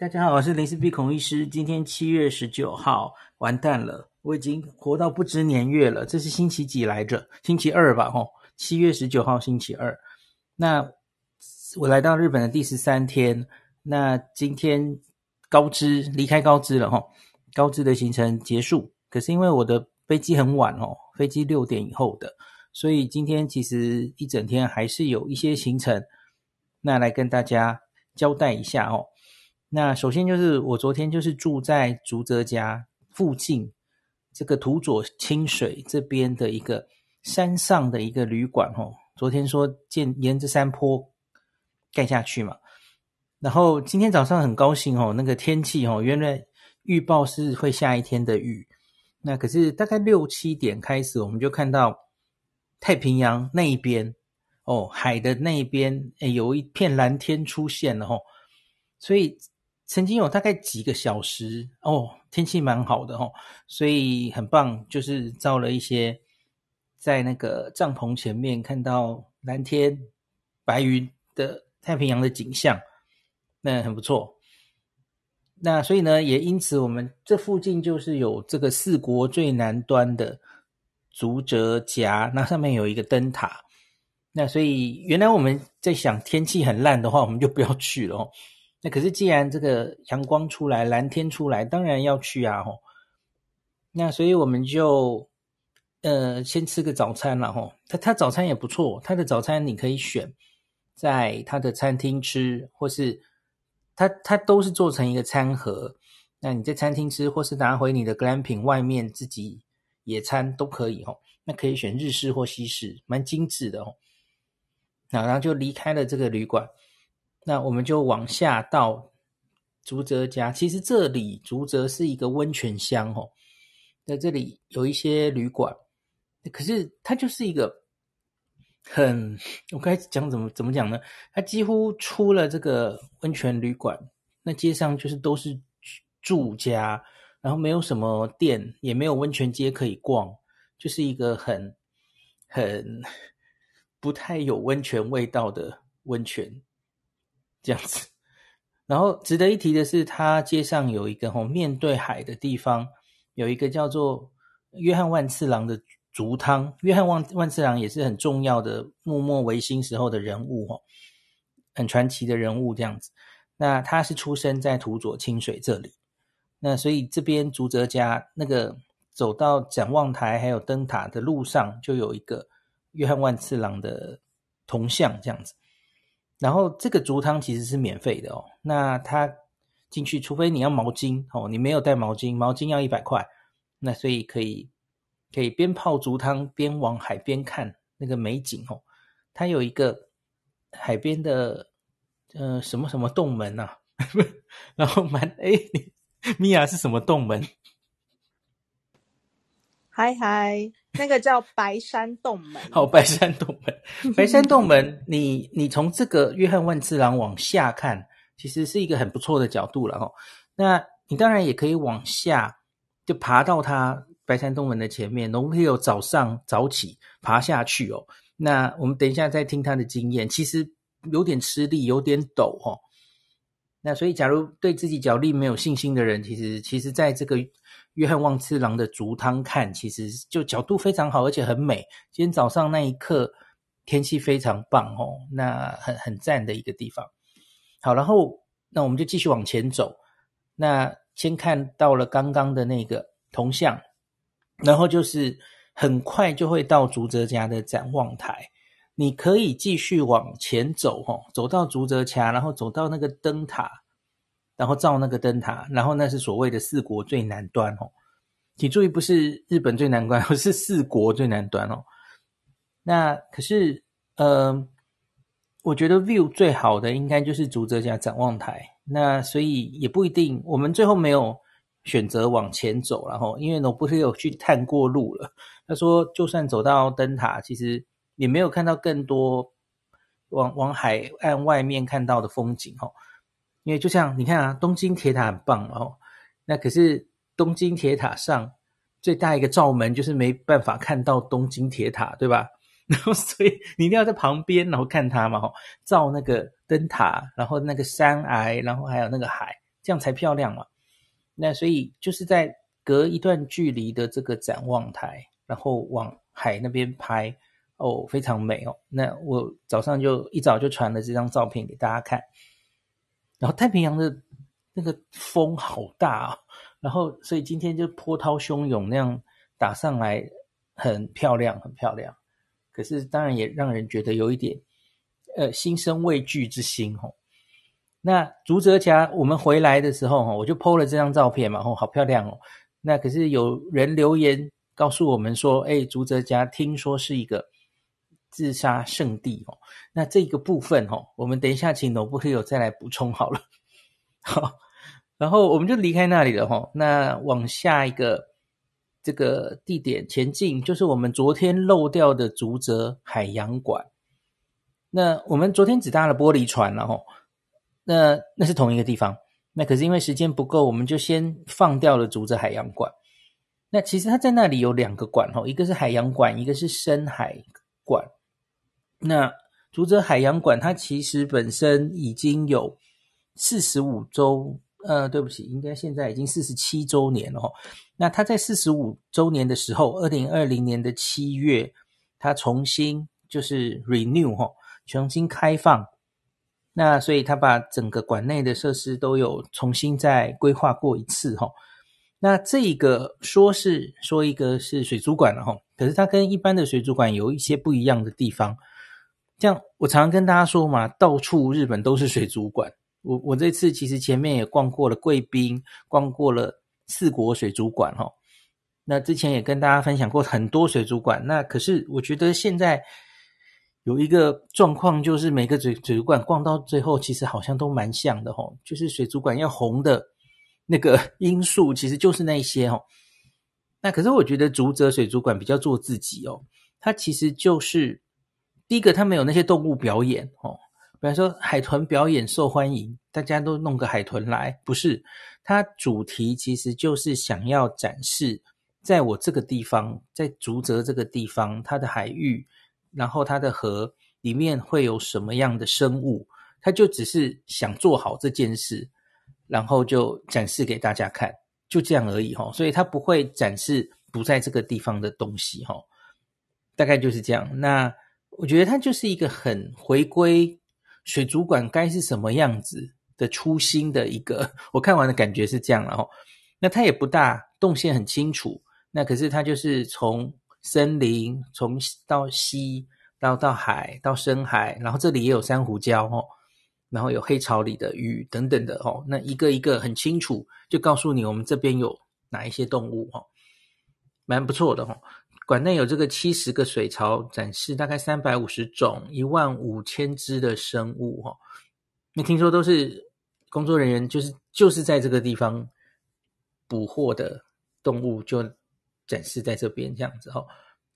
大家好，我是林氏璧孔医师。今天七月十九号，完蛋了，我已经活到不知年月了。这是星期几来着？星期二吧，吼，七月十九号星期二。那我来到日本的第十三天，那今天高知离开高知了，吼，高知的行程结束。可是因为我的飞机很晚哦，飞机六点以后的，所以今天其实一整天还是有一些行程，那来跟大家交代一下哦。那首先就是我昨天就是住在竹泽家附近这个土佐清水这边的一个山上的一个旅馆哦。昨天说建沿着山坡盖下去嘛，然后今天早上很高兴哦，那个天气哦，原来预报是会下一天的雨，那可是大概六七点开始，我们就看到太平洋那一边哦，海的那一边诶，有一片蓝天出现了哦，所以。曾经有大概几个小时哦，天气蛮好的哦，所以很棒，就是照了一些在那个帐篷前面看到蓝天白云的太平洋的景象，那很不错。那所以呢，也因此我们这附近就是有这个四国最南端的竹泽岬，那上面有一个灯塔。那所以原来我们在想天气很烂的话，我们就不要去了哦。那可是，既然这个阳光出来，蓝天出来，当然要去啊！吼，那所以我们就呃先吃个早餐了吼。他他早餐也不错，他的早餐你可以选在他的餐厅吃，或是他他都是做成一个餐盒。那你在餐厅吃，或是拿回你的 glamping 外面自己野餐都可以吼。那可以选日式或西式，蛮精致的哦。然后就离开了这个旅馆。那我们就往下到竹泽家。其实这里竹泽是一个温泉乡哦。在这里有一些旅馆，可是它就是一个很……我该讲怎么怎么讲呢？它几乎出了这个温泉旅馆，那街上就是都是住家，然后没有什么店，也没有温泉街可以逛，就是一个很很不太有温泉味道的温泉。这样子，然后值得一提的是，它街上有一个吼面对海的地方，有一个叫做约翰万次郎的竹汤。约翰万万次郎也是很重要的幕末维新时候的人物吼，很传奇的人物这样子。那他是出生在土佐清水这里，那所以这边竹泽家那个走到展望台还有灯塔的路上，就有一个约翰万次郎的铜像这样子。然后这个竹汤其实是免费的哦，那他进去，除非你要毛巾哦，你没有带毛巾，毛巾要一百块，那所以可以可以边泡竹汤边往海边看那个美景哦。它有一个海边的呃什么什么洞门呐，然后蛮哎，米娅是什么洞门？嗨嗨，那个叫白山洞门。好，白山洞门，白山洞门，你你从这个约翰万次郎往下看，其实是一个很不错的角度了哈。那你当然也可以往下，就爬到它白山洞门的前面，我们可以有早上早起爬下去哦。那我们等一下再听他的经验，其实有点吃力，有点陡哦。那所以，假如对自己脚力没有信心的人，其实其实在这个。约翰万次郎的竹汤看，其实就角度非常好，而且很美。今天早上那一刻天气非常棒哦，那很很赞的一个地方。好，然后那我们就继续往前走。那先看到了刚刚的那个铜像，然后就是很快就会到竹泽家的展望台。你可以继续往前走哦，走到竹泽家，然后走到那个灯塔。然后照那个灯塔，然后那是所谓的四国最南端哦，请注意不是日本最南端，而 是四国最南端哦。那可是，呃，我觉得 view 最好的应该就是竹泽家展望台。那所以也不一定，我们最后没有选择往前走，然后因为我不是有去探过路了。他说，就算走到灯塔，其实也没有看到更多往往海岸外面看到的风景哦。因为就像你看啊，东京铁塔很棒哦，那可是东京铁塔上最大一个罩门就是没办法看到东京铁塔，对吧？然后所以你一定要在旁边，然后看它嘛，照那个灯塔，然后那个山崖，然后还有那个海，这样才漂亮嘛。那所以就是在隔一段距离的这个展望台，然后往海那边拍，哦，非常美哦。那我早上就一早就传了这张照片给大家看。然后太平洋的那个风好大啊，然后所以今天就波涛汹涌那样打上来，很漂亮，很漂亮。可是当然也让人觉得有一点。呃，心生畏惧之心哦。那竹泽家，我们回来的时候哈，我就 po 了这张照片嘛，哦，好漂亮哦。那可是有人留言告诉我们说，哎，竹泽家听说是一个自杀圣地哦。那这个部分哈，我们等一下请罗布黑友再来补充好了。好，然后我们就离开那里了哈。那往下一个这个地点前进，就是我们昨天漏掉的竹泽海洋馆。那我们昨天只搭了玻璃船了吼，那那是同一个地方。那可是因为时间不够，我们就先放掉了竹泽海洋馆。那其实它在那里有两个馆哦，一个是海洋馆，一个是深海馆。那竹泽海洋馆它其实本身已经有四十五周，呃，对不起，应该现在已经四十七周年了吼。那它在四十五周年的时候，二零二零年的七月，它重新就是 renew 吼。重新开放，那所以他把整个馆内的设施都有重新再规划过一次哈。那这个说是说一个是水族馆了哈，可是它跟一般的水族馆有一些不一样的地方。这样我常常跟大家说嘛，到处日本都是水族馆。我我这次其实前面也逛过了贵宾，逛过了四国水族馆哈。那之前也跟大家分享过很多水族馆，那可是我觉得现在。有一个状况，就是每个水水族馆逛到最后，其实好像都蛮像的吼，就是水族馆要红的那个因素，其实就是那些吼。那可是我觉得竹泽水族馆比较做自己哦，它其实就是第一个，它没有那些动物表演哦，比方说海豚表演受欢迎，大家都弄个海豚来，不是，它主题其实就是想要展示，在我这个地方，在竹泽这个地方，它的海域。然后它的河里面会有什么样的生物？它就只是想做好这件事，然后就展示给大家看，就这样而已哈。所以它不会展示不在这个地方的东西哈，大概就是这样。那我觉得它就是一个很回归水族馆该是什么样子的初心的一个，我看完的感觉是这样了哈。那它也不大，动线很清楚。那可是它就是从。森林从到溪到到海到深海，然后这里也有珊瑚礁哦，然后有黑潮里的鱼等等的哦，那一个一个很清楚，就告诉你我们这边有哪一些动物哦，蛮不错的哦。馆内有这个七十个水槽展示，大概三百五十种一万五千只的生物哦。那听说都是工作人员，就是就是在这个地方捕获的动物就。展示在这边这样子哈，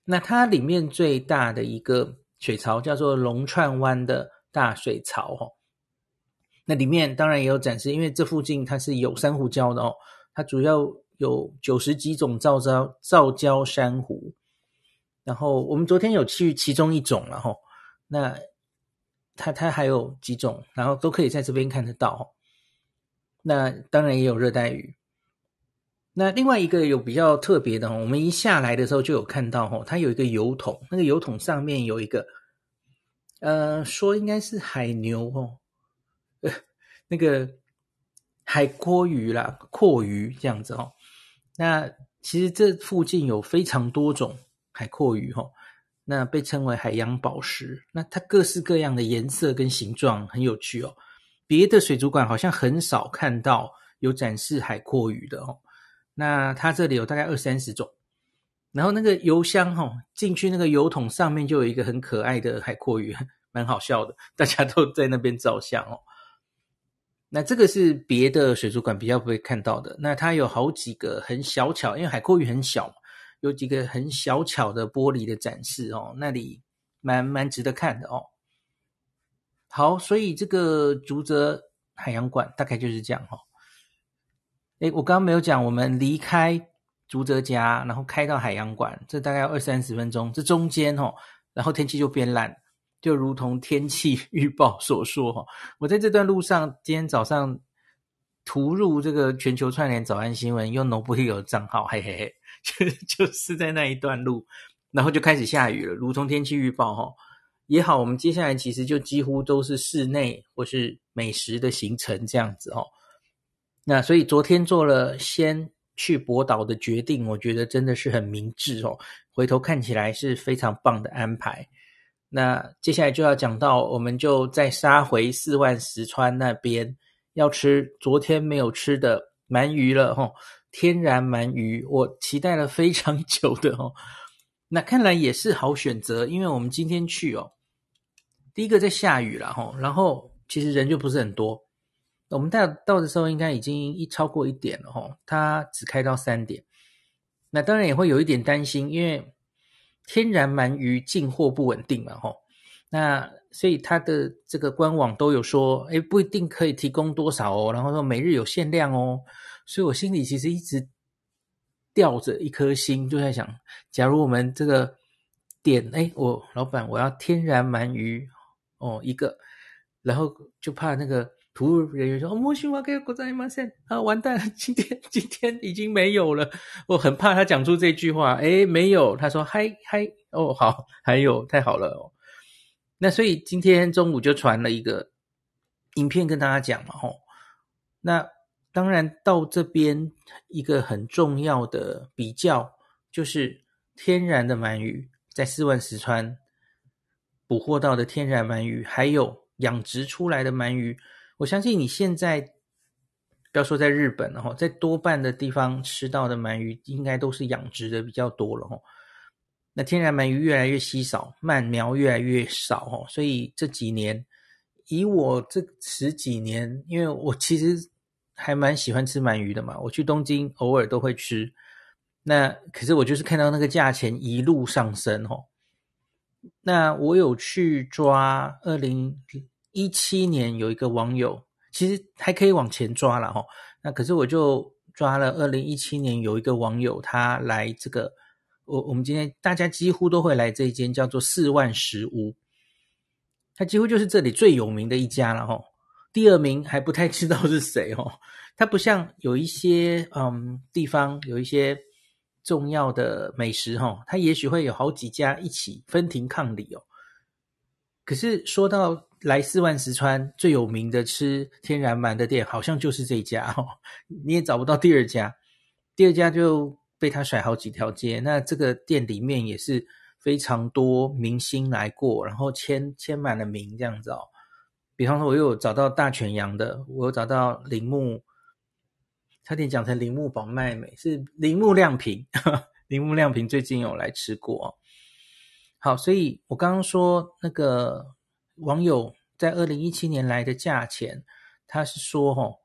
那它里面最大的一个水槽叫做龙串湾的大水槽哦，那里面当然也有展示，因为这附近它是有珊瑚礁的哦，它主要有九十几种造礁造礁珊瑚，然后我们昨天有去其中一种了哈，那它它还有几种，然后都可以在这边看得到，那当然也有热带鱼。那另外一个有比较特别的，我们一下来的时候就有看到哦，它有一个油桶，那个油桶上面有一个，呃，说应该是海牛哦，那个海蛞蝓啦，阔鱼这样子哦。那其实这附近有非常多种海蛞蝓哦，那被称为海洋宝石，那它各式各样的颜色跟形状很有趣哦。别的水族馆好像很少看到有展示海蛞蝓的哦。那它这里有大概二三十种，然后那个油箱哈、哦，进去那个油桶上面就有一个很可爱的海蛞蝓，蛮好笑的，大家都在那边照相哦。那这个是别的水族馆比较不会看到的。那它有好几个很小巧，因为海蛞蝓很小，有几个很小巧的玻璃的展示哦，那里蛮蛮值得看的哦。好，所以这个竹泽海洋馆大概就是这样哈、哦。诶，我刚刚没有讲，我们离开竹泽家，然后开到海洋馆，这大概要二三十分钟。这中间哦，然后天气就变烂，就如同天气预报所说哈。我在这段路上，今天早上涂入这个全球串联早安新闻，用 Nobody 的账号，嘿嘿嘿，就 就是在那一段路，然后就开始下雨了，如同天气预报哈。也好，我们接下来其实就几乎都是室内或是美食的行程这样子哦。那所以昨天做了先去博岛的决定，我觉得真的是很明智哦。回头看起来是非常棒的安排。那接下来就要讲到，我们就再杀回四万石川那边，要吃昨天没有吃的鳗鱼了哦。天然鳗鱼，我期待了非常久的哦。那看来也是好选择，因为我们今天去哦，第一个在下雨了哈，然后其实人就不是很多。我们到到的时候应该已经一超过一点了哈，它只开到三点。那当然也会有一点担心，因为天然鳗鱼进货不稳定嘛哈。那所以它的这个官网都有说，诶，不一定可以提供多少哦，然后说每日有限量哦。所以我心里其实一直。吊着一颗心，就在想，假如我们这个点，哎，我老板我要天然鳗鱼哦一个，然后就怕那个服务人员说，哦，莫西瓦给国在马线啊，完蛋了，今天今天已经没有了，我很怕他讲出这句话，哎，没有，他说嗨嗨，哦好，还有太好了哦，那所以今天中午就传了一个影片跟大家讲嘛，吼，那。当然，到这边一个很重要的比较，就是天然的鳗鱼，在四万石川捕获到的天然鳗鱼，还有养殖出来的鳗鱼。我相信你现在不要说在日本了哈，在多半的地方吃到的鳗鱼，应该都是养殖的比较多了哈。那天然鳗鱼越来越稀少，鳗苗越来越少哈，所以这几年，以我这十几年，因为我其实。还蛮喜欢吃鳗鱼的嘛，我去东京偶尔都会吃。那可是我就是看到那个价钱一路上升哦。那我有去抓，二零一七年有一个网友，其实还可以往前抓了哈。那可是我就抓了二零一七年有一个网友，他来这个，我我们今天大家几乎都会来这一间叫做四万石屋，他几乎就是这里最有名的一家了哈。第二名还不太知道是谁哦，它不像有一些嗯地方有一些重要的美食哈，它也许会有好几家一起分庭抗礼哦。可是说到来四万石川最有名的吃天然鳗的店，好像就是这家哦，你也找不到第二家，第二家就被他甩好几条街。那这个店里面也是非常多明星来过，然后签签满了名这样子哦。比方说，我又有找到大泉洋的，我有找到铃木，差点讲成铃木保奈美，是铃木亮平，铃木亮平最近有来吃过。好，所以我刚刚说那个网友在二零一七年来的价钱，他是说，哦，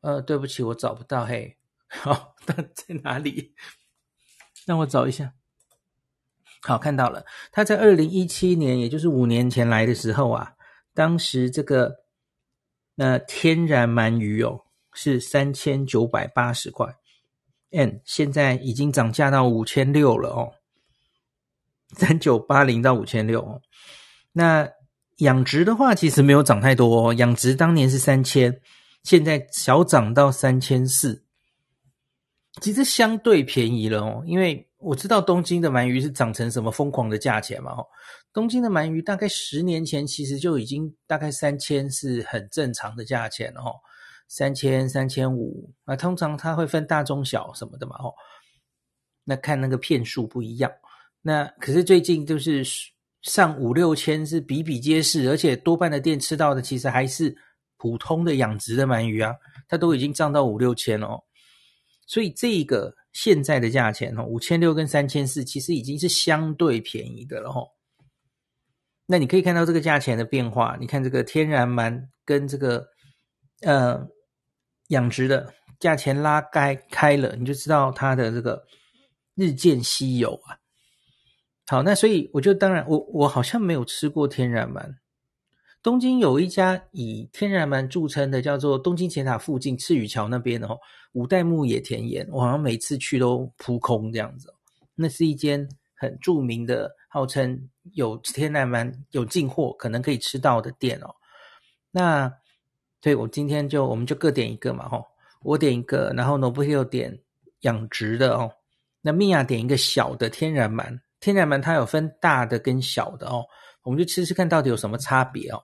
呃，对不起，我找不到，嘿，好，他在哪里？让我找一下。好，看到了，他在二零一七年，也就是五年前来的时候啊。当时这个那天然鳗鱼哦是三千九百八十块，and 现在已经涨价到五千六了哦，三九八零到五千六哦。那养殖的话其实没有涨太多哦，养殖当年是三千，现在小涨到三千四，其实相对便宜了哦，因为我知道东京的鳗鱼是涨成什么疯狂的价钱嘛哦。东京的鳗鱼大概十年前其实就已经大概三千是很正常的价钱了哈，三千三千五，那通常它会分大中小什么的嘛齁，那看那个片数不一样，那可是最近就是上五六千是比比皆是，而且多半的店吃到的其实还是普通的养殖的鳗鱼啊，它都已经涨到五六千了，所以这个现在的价钱哦，五千六跟三千四其实已经是相对便宜的了齁。那你可以看到这个价钱的变化，你看这个天然鳗跟这个呃养殖的价钱拉开开了，你就知道它的这个日渐稀有啊。好，那所以我就当然我我好像没有吃过天然鳗。东京有一家以天然鳗著称的，叫做东京铁塔附近赤羽桥那边的哦，五代目野田盐，我好像每次去都扑空这样子。那是一间很著名的。号称有天然鳗有进货，可能可以吃到的店哦。那对我今天就我们就各点一个嘛，吼，我点一个，然后 n o b l 点养殖的哦，那米娅点一个小的天然鳗，天然鳗它有分大的跟小的哦，我们就吃吃看到底有什么差别哦。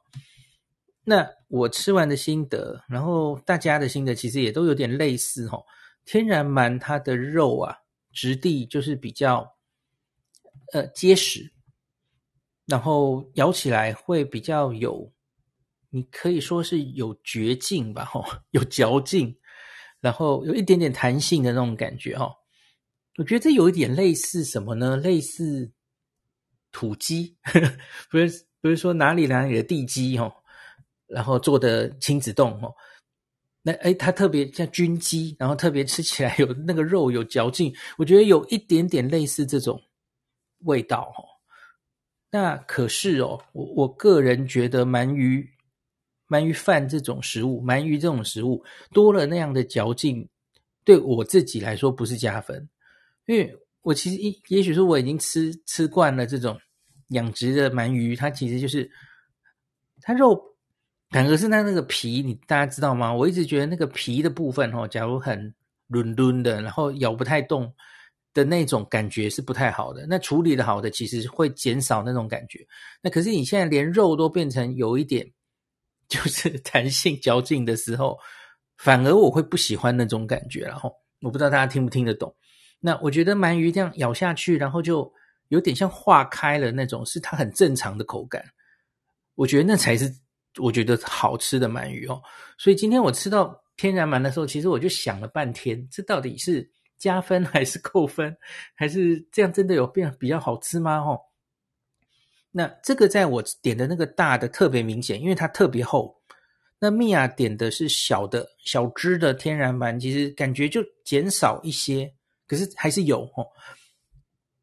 那我吃完的心得，然后大家的心得其实也都有点类似哦。天然鳗它的肉啊，质地就是比较呃结实，然后咬起来会比较有，你可以说是有嚼劲吧，吼，有嚼劲，然后有一点点弹性的那种感觉，哈。我觉得这有一点类似什么呢？类似土鸡，不是不是说哪里哪里的地鸡，哈。然后做的亲子丼哦，那诶它特别像军鸡，然后特别吃起来有那个肉有嚼劲，我觉得有一点点类似这种味道哦。那可是哦，我我个人觉得鳗鱼鳗鱼饭这种食物，鳗鱼这种食物多了那样的嚼劲，对我自己来说不是加分，因为我其实一也许说我已经吃吃惯了这种养殖的鳗鱼，它其实就是它肉。反而是它那个皮，你大家知道吗？我一直觉得那个皮的部分哦，假如很韧韧的，然后咬不太动的那种感觉是不太好的。那处理的好的，其实会减少那种感觉。那可是你现在连肉都变成有一点就是弹性嚼劲的时候，反而我会不喜欢那种感觉。然后我不知道大家听不听得懂。那我觉得鳗鱼这样咬下去，然后就有点像化开了那种，是它很正常的口感。我觉得那才是。我觉得好吃的鳗鱼哦，所以今天我吃到天然鳗的时候，其实我就想了半天，这到底是加分还是扣分，还是这样真的有变比较好吃吗？哦，那这个在我点的那个大的特别明显，因为它特别厚。那米娅点的是小的小只的天然鳗，其实感觉就减少一些，可是还是有哦。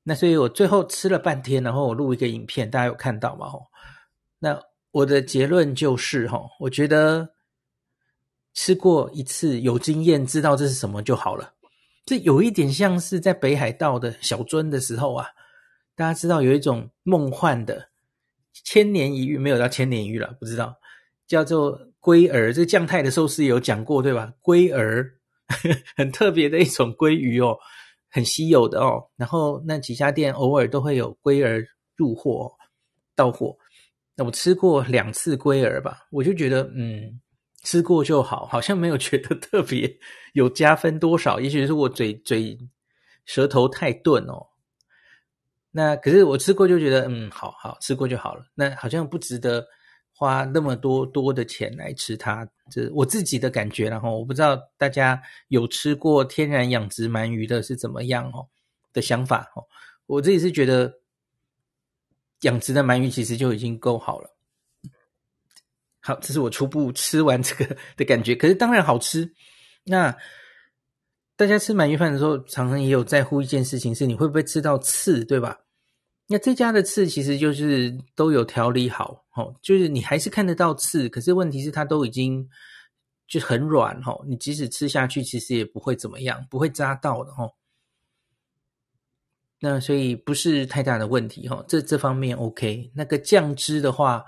那所以我最后吃了半天，然后我录一个影片，大家有看到吗？哦，那。我的结论就是，哈，我觉得吃过一次有经验，知道这是什么就好了。这有一点像是在北海道的小樽的时候啊，大家知道有一种梦幻的千年一遇，没有到千年一遇了，不知道叫做鲑儿。这个将太的寿司有讲过，对吧？鲑儿 很特别的一种鲑鱼哦，很稀有的哦。然后那几家店偶尔都会有龟儿入货到货。那我吃过两次龟儿吧，我就觉得，嗯，吃过就好，好像没有觉得特别有加分多少。也许是我嘴嘴舌头太钝哦。那可是我吃过就觉得，嗯，好好吃过就好了。那好像不值得花那么多多的钱来吃它，这我自己的感觉。然后我不知道大家有吃过天然养殖鳗鱼的是怎么样哦的想法哦。我自己是觉得。养殖的鳗鱼其实就已经够好了。好，这是我初步吃完这个 的感觉。可是当然好吃。那大家吃鳗鱼饭的时候，常常也有在乎一件事情，是你会不会吃到刺，对吧？那这家的刺其实就是都有调理好，哦，就是你还是看得到刺，可是问题是它都已经就很软，哦，你即使吃下去，其实也不会怎么样，不会扎到的，哦。那所以不是太大的问题哈，这这方面 OK。那个酱汁的话，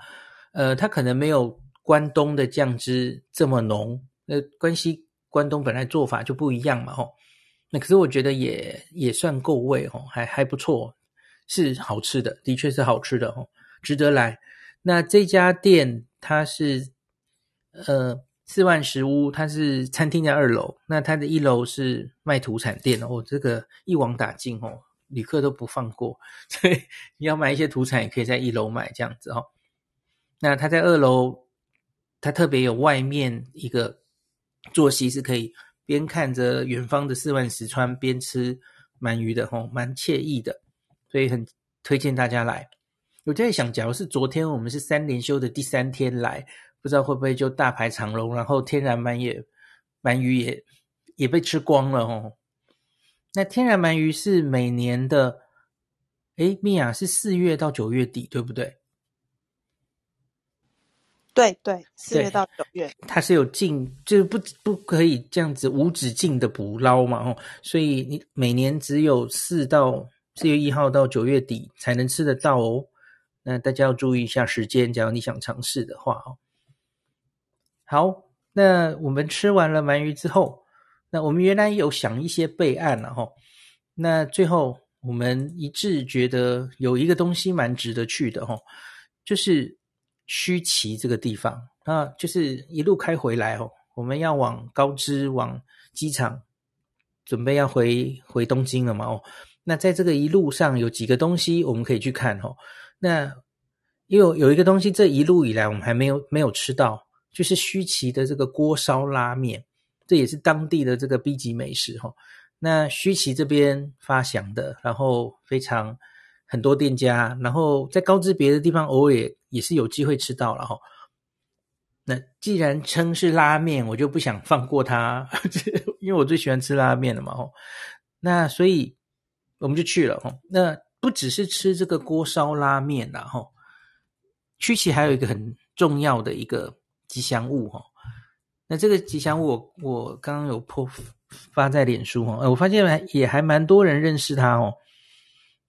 呃，它可能没有关东的酱汁这么浓。那关西关东本来做法就不一样嘛，吼。那可是我觉得也也算够味，吼，还还不错，是好吃的，的确是好吃的，哦，值得来。那这家店它是呃四万石屋，它是餐厅在二楼，那它的一楼是卖土产店哦，这个一网打尽哦。旅客都不放过，所以你要买一些土产，也可以在一楼买这样子哦。那他在二楼，他特别有外面一个坐席，是可以边看着远方的四万石川边吃鳗鱼的，吼，蛮惬意的，所以很推荐大家来。我在想，假如是昨天我们是三连休的第三天来，不知道会不会就大排长龙，然后天然鳗也鳗鱼也也被吃光了，哦。那天然鳗鱼是每年的，诶，米娅是四月到九月底，对不对？对对，四月到九月，它是有禁，就是不不可以这样子无止境的捕捞嘛，哦，所以你每年只有四到四月一号到九月底才能吃得到哦。那大家要注意一下时间，假如你想尝试的话哦。好，那我们吃完了鳗鱼之后，那我们原来有想一些备案了哈。那最后我们一致觉得有一个东西蛮值得去的哈，就是须崎这个地方啊，就是一路开回来哦，我们要往高知往机场，准备要回回东京了嘛哦。那在这个一路上有几个东西我们可以去看哦。那因为有一个东西这一路以来我们还没有没有吃到。就是须崎的这个锅烧拉面，这也是当地的这个 B 级美食哈。那须崎这边发祥的，然后非常很多店家，然后在高知别的地方偶尔也也是有机会吃到了哈。那既然称是拉面，我就不想放过它，因为我最喜欢吃拉面了嘛哈。那所以我们就去了哈。那不只是吃这个锅烧拉面啦哈，曲奇还有一个很重要的一个。吉祥物哈，那这个吉祥物我我刚刚有 po 发在脸书哈，我发现还也还蛮多人认识他哦。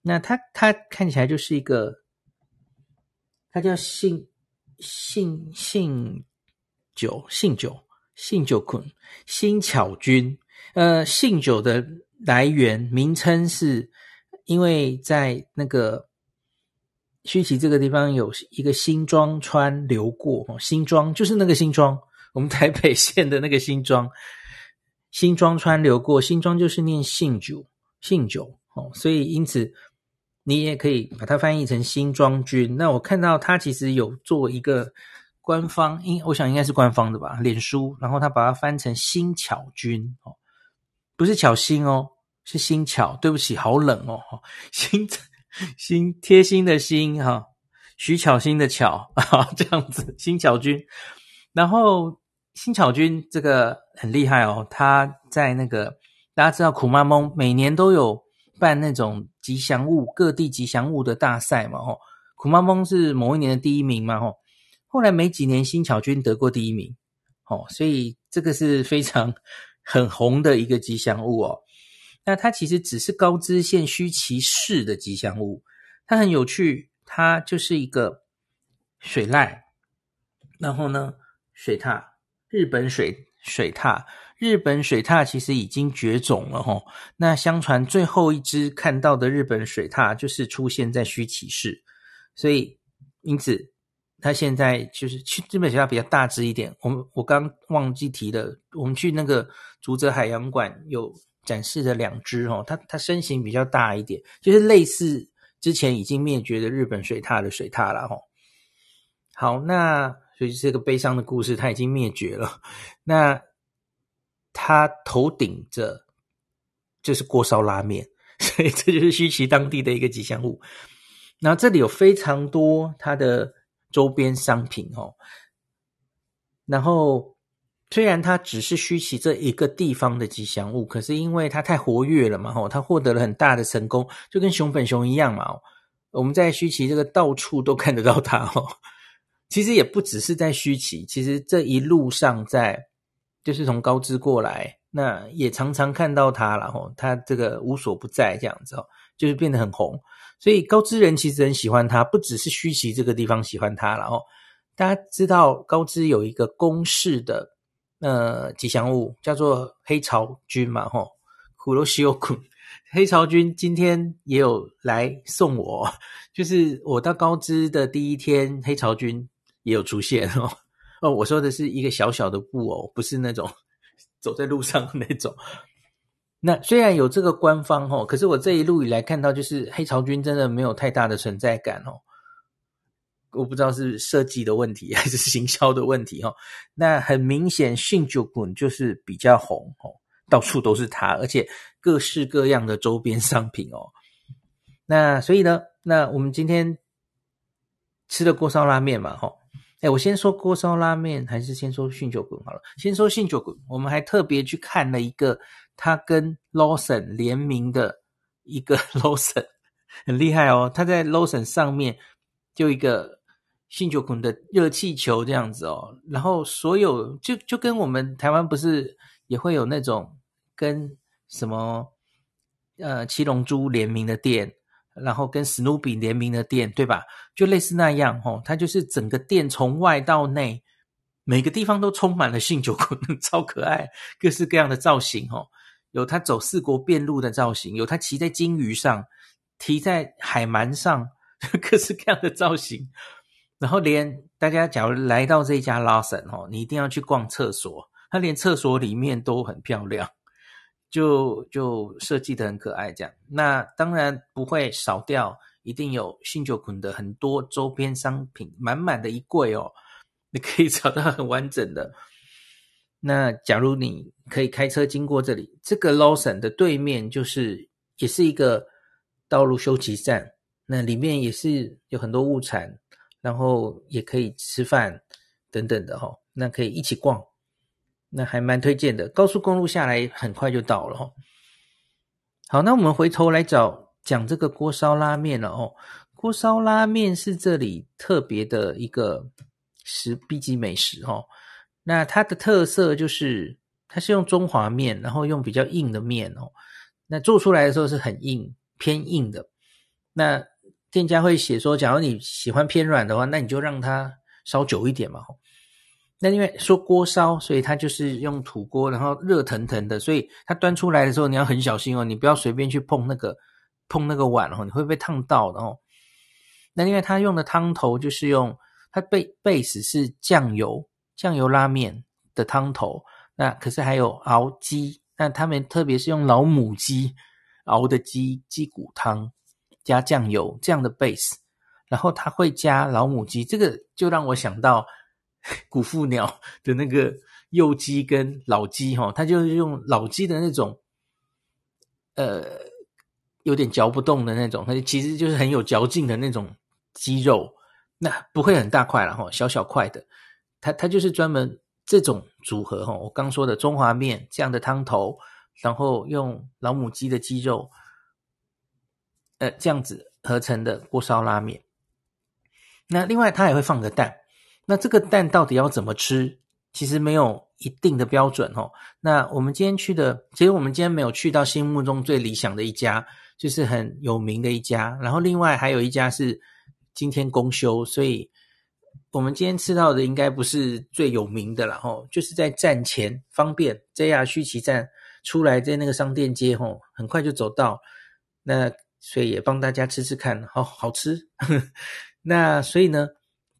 那他他看起来就是一个，他叫信信信酒信酒信酒坤新巧君，呃，信酒的来源名称是因为在那个。须崎这个地方有一个新庄川流过，哦新庄就是那个新庄，我们台北县的那个新庄，新庄川流过，新庄就是念信久，信久哦，所以因此你也可以把它翻译成新庄君。那我看到他其实有做一个官方，应我想应该是官方的吧，脸书，然后他把它翻成新巧君哦，不是巧心哦，是新巧，对不起，好冷哦，新。心贴心的心哈，徐巧心的巧 啊，这样子新巧君。然后新巧君这个很厉害哦，他在那个大家知道苦妈蒙每年都有办那种吉祥物各地吉祥物的大赛嘛吼，苦妈蒙是某一年的第一名嘛吼，后来没几年新巧君得过第一名，哦，所以这个是非常 很红的一个吉祥物哦。那它其实只是高知县须崎市的吉祥物，它很有趣，它就是一个水獭，然后呢，水獭，日本水水獭，日本水獭其实已经绝种了齁。那相传最后一只看到的日本水獭就是出现在须崎市，所以因此它现在就是去日本水獭比较大只一点。我们我刚忘记提了，我们去那个竹泽海洋馆有。展示的两只哦，它它身形比较大一点，就是类似之前已经灭绝的日本水獭的水獭了哦。好，那所以这个悲伤的故事，它已经灭绝了。那它头顶着就是锅烧拉面，所以这就是须崎当地的一个吉祥物。然后这里有非常多它的周边商品哦，然后。虽然它只是须崎这一个地方的吉祥物，可是因为它太活跃了嘛，吼，它获得了很大的成功，就跟熊本熊一样嘛。我们在须崎这个到处都看得到它，吼。其实也不只是在须崎，其实这一路上在就是从高知过来，那也常常看到它了，吼。它这个无所不在这样子哦，就是变得很红。所以高知人其实很喜欢它，不只是须崎这个地方喜欢它，然后大家知道高知有一个公式的。呃，吉祥物叫做黑潮君嘛，吼，苦罗西欧苦，黑潮君今天也有来送我，就是我到高知的第一天，黑潮君也有出现哦。哦，我说的是一个小小的布偶，不是那种走在路上的那种。那虽然有这个官方吼，可是我这一路以来看到，就是黑潮君真的没有太大的存在感哦。我不知道是设计的问题 还是行销的问题哈，那很明显，信久君就是比较红哦，到处都是它，而且各式各样的周边商品哦。那所以呢，那我们今天吃的锅烧拉面嘛，哈，哎，我先说锅烧拉面，还是先说信久君好了。先说信久君，我们还特别去看了一个他跟 Lawson 联名的一个 Lawson，很厉害哦，他在 Lawson 上面就一个。信久君的热气球这样子哦，然后所有就就跟我们台湾不是也会有那种跟什么呃七龙珠联名的店，然后跟史努比联名的店，对吧？就类似那样哦，它就是整个店从外到内每个地方都充满了信九滚，超可爱，各式各样的造型哦。有他走四国遍路的造型，有他骑在金鱼上，骑在海蛮上，各式各样的造型。然后连大家假如来到这家 Lawson 哦，你一定要去逛厕所，他连厕所里面都很漂亮，就就设计的很可爱这样。那当然不会少掉，一定有信九滚的很多周边商品，满满的一柜哦，你可以找到很完整的。那假如你可以开车经过这里，这个 Lawson 的对面就是也是一个道路休息站，那里面也是有很多物产，然后也可以吃饭等等的哈，那可以一起逛，那还蛮推荐的。高速公路下来很快就到了哈。好，那我们回头来找讲这个锅烧拉面了哦。锅烧拉面是这里特别的一个食 B 级美食哈。那它的特色就是，它是用中华面，然后用比较硬的面哦。那做出来的时候是很硬，偏硬的。那店家会写说，假如你喜欢偏软的话，那你就让它烧久一点嘛。那因为说锅烧，所以它就是用土锅，然后热腾腾的，所以它端出来的时候你要很小心哦，你不要随便去碰那个碰那个碗哦，你会被烫到的哦。那因为它用的汤头就是用它贝 base 是酱油。酱油拉面的汤头，那可是还有熬鸡，那他们特别是用老母鸡熬的鸡鸡骨汤加酱油这样的 base，然后他会加老母鸡，这个就让我想到 古富鸟的那个幼鸡跟老鸡哈，他就是用老鸡的那种，呃，有点嚼不动的那种，它其实就是很有嚼劲的那种鸡肉，那不会很大块了哈，小小块的。它它就是专门这种组合哈，我刚说的中华面这样的汤头，然后用老母鸡的鸡肉，呃，这样子合成的锅烧拉面。那另外它也会放个蛋，那这个蛋到底要怎么吃？其实没有一定的标准哦。那我们今天去的，其实我们今天没有去到心目中最理想的一家，就是很有名的一家。然后另外还有一家是今天公休，所以。我们今天吃到的应该不是最有名的了，吼，就是在站前方便，JR 须崎站出来，在那个商店街，吼，很快就走到。那所以也帮大家吃吃看，好好吃。那所以呢，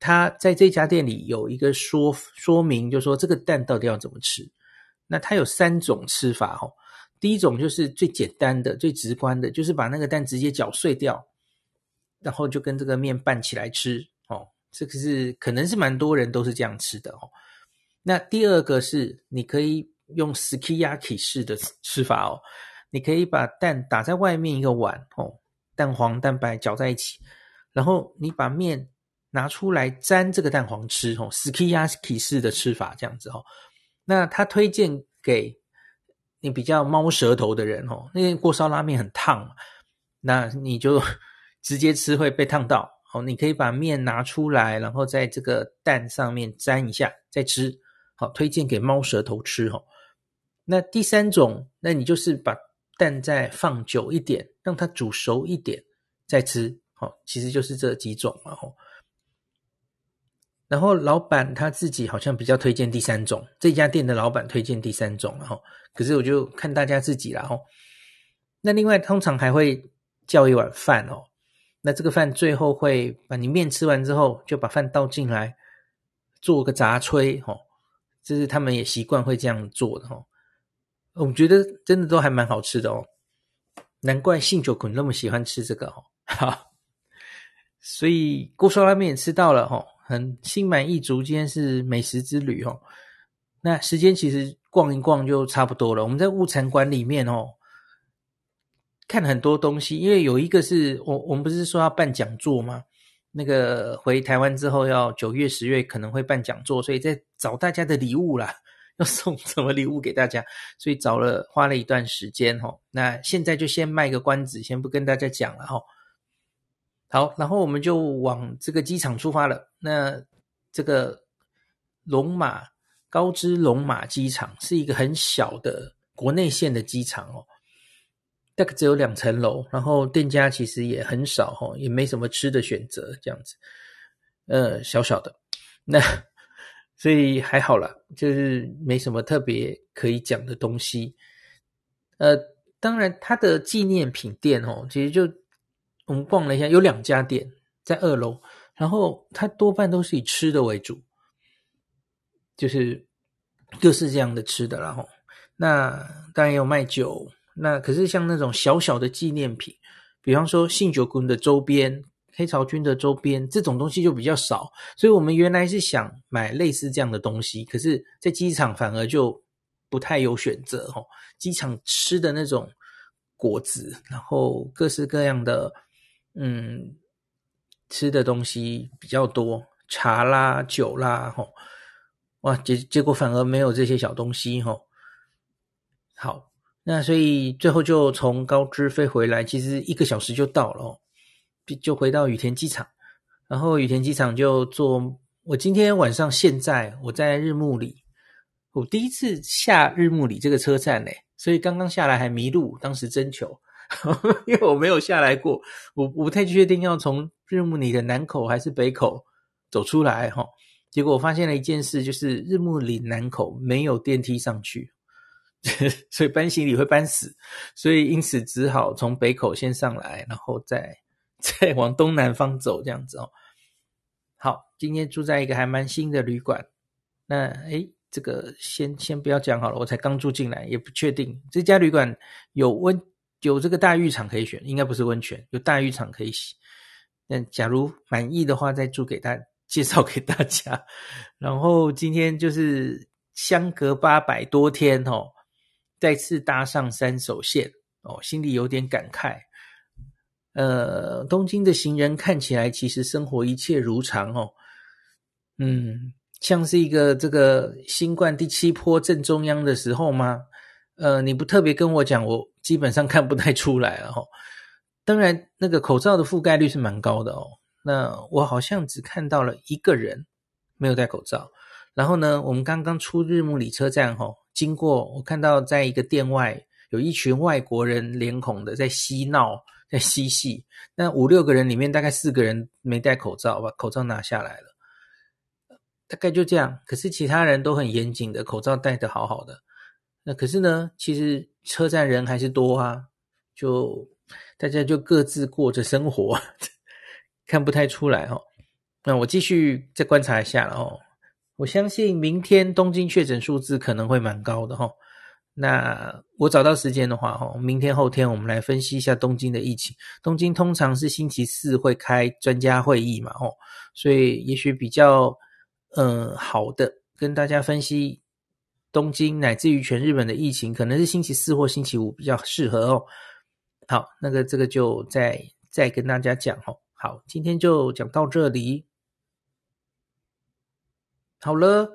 他在这家店里有一个说说明，就说这个蛋到底要怎么吃。那它有三种吃法，吼，第一种就是最简单的、最直观的，就是把那个蛋直接搅碎掉，然后就跟这个面拌起来吃，哦。这个是可能是蛮多人都是这样吃的哦。那第二个是你可以用 skiyaki 式的吃法哦，你可以把蛋打在外面一个碗哦，蛋黄蛋白搅在一起，然后你把面拿出来沾这个蛋黄吃哦 s k i y a k i 式的吃法这样子哦。那他推荐给你比较猫舌头的人哦，因为锅烧拉面很烫，那你就直接吃会被烫到。哦，你可以把面拿出来，然后在这个蛋上面沾一下，再吃。好，推荐给猫舌头吃哈。那第三种，那你就是把蛋再放久一点，让它煮熟一点再吃。好，其实就是这几种嘛。吼，然后老板他自己好像比较推荐第三种，这家店的老板推荐第三种，然后可是我就看大家自己啦。吼，那另外通常还会叫一碗饭哦。那这个饭最后会把你面吃完之后，就把饭倒进来，做个杂炊，吼，这是他们也习惯会这样做的，吼。我觉得真的都还蛮好吃的哦，难怪信九滚那么喜欢吃这个，哦，哈。所以锅烧拉面也吃到了，吼，很心满意足。今天是美食之旅，吼。那时间其实逛一逛就差不多了。我们在物产馆里面，哦。看很多东西，因为有一个是我我们不是说要办讲座吗？那个回台湾之后要九月十月可能会办讲座，所以在找大家的礼物啦，要送什么礼物给大家，所以找了花了一段时间齁。那现在就先卖个关子，先不跟大家讲了齁。好，然后我们就往这个机场出发了。那这个龙马高知龙马机场是一个很小的国内线的机场哦。大概只有两层楼，然后店家其实也很少哈，也没什么吃的选择，这样子，呃，小小的，那所以还好啦，就是没什么特别可以讲的东西。呃，当然它的纪念品店哦，其实就我们逛了一下，有两家店在二楼，然后它多半都是以吃的为主，就是各式这样的吃的啦，然后那当然也有卖酒。那可是像那种小小的纪念品，比方说信九君的周边、黑潮军的周边这种东西就比较少，所以我们原来是想买类似这样的东西，可是在机场反而就不太有选择哦。机场吃的那种果子，然后各式各样的嗯吃的东西比较多，茶啦、酒啦，吼，哇结结果反而没有这些小东西，吼，好。那所以最后就从高知飞回来，其实一个小时就到了哦，就回到羽田机场，然后羽田机场就坐。我今天晚上现在我在日暮里，我第一次下日暮里这个车站嘞，所以刚刚下来还迷路，当时征求，因为我没有下来过，我我不太确定要从日暮里的南口还是北口走出来哈。结果我发现了一件事，就是日暮里南口没有电梯上去。所以搬行李会搬死，所以因此只好从北口先上来，然后再再往东南方走这样子哦。好，今天住在一个还蛮新的旅馆。那诶，这个先先不要讲好了，我才刚住进来，也不确定这家旅馆有温有这个大浴场可以选，应该不是温泉，有大浴场可以洗。那假如满意的话，再住给大介绍给大家。然后今天就是相隔八百多天哦。再次搭上山手线哦，心里有点感慨。呃，东京的行人看起来其实生活一切如常哦，嗯，像是一个这个新冠第七波正中央的时候吗？呃，你不特别跟我讲，我基本上看不太出来了哦。当然，那个口罩的覆盖率是蛮高的哦。那我好像只看到了一个人没有戴口罩。然后呢，我们刚刚出日暮里车站吼，经过我看到在一个店外有一群外国人脸孔的在嬉闹，在嬉戏。那五六个人里面大概四个人没戴口罩，把口罩拿下来了，大概就这样。可是其他人都很严谨的，口罩戴的好好的。那可是呢，其实车站人还是多啊，就大家就各自过着生活，看不太出来哦。那我继续再观察一下了哦。我相信明天东京确诊数字可能会蛮高的哈。那我找到时间的话哦，明天后天我们来分析一下东京的疫情。东京通常是星期四会开专家会议嘛哦，所以也许比较嗯好的跟大家分析东京乃至于全日本的疫情，可能是星期四或星期五比较适合哦。好，那个这个就再再跟大家讲哦。好，今天就讲到这里。好了，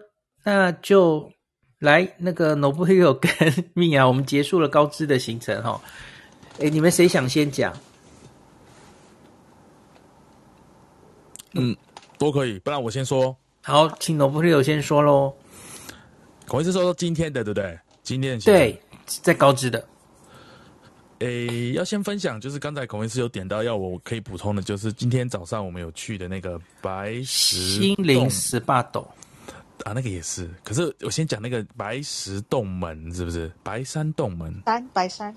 那就来那个 Nobuhiro 跟 Miya，我们结束了高知的行程哈。哎，你们谁想先讲？嗯，都可以，不然我先说。好，请 Nobuhiro 先说喽。孔医师说说今天的，对不对？今天的对，在高知的。诶，要先分享，就是刚才孔医师有点到，要我可以补充的，就是今天早上我们有去的那个白石心灵十八斗。啊，那个也是。可是我先讲那个白石洞门，是不是？白山洞门。白白山。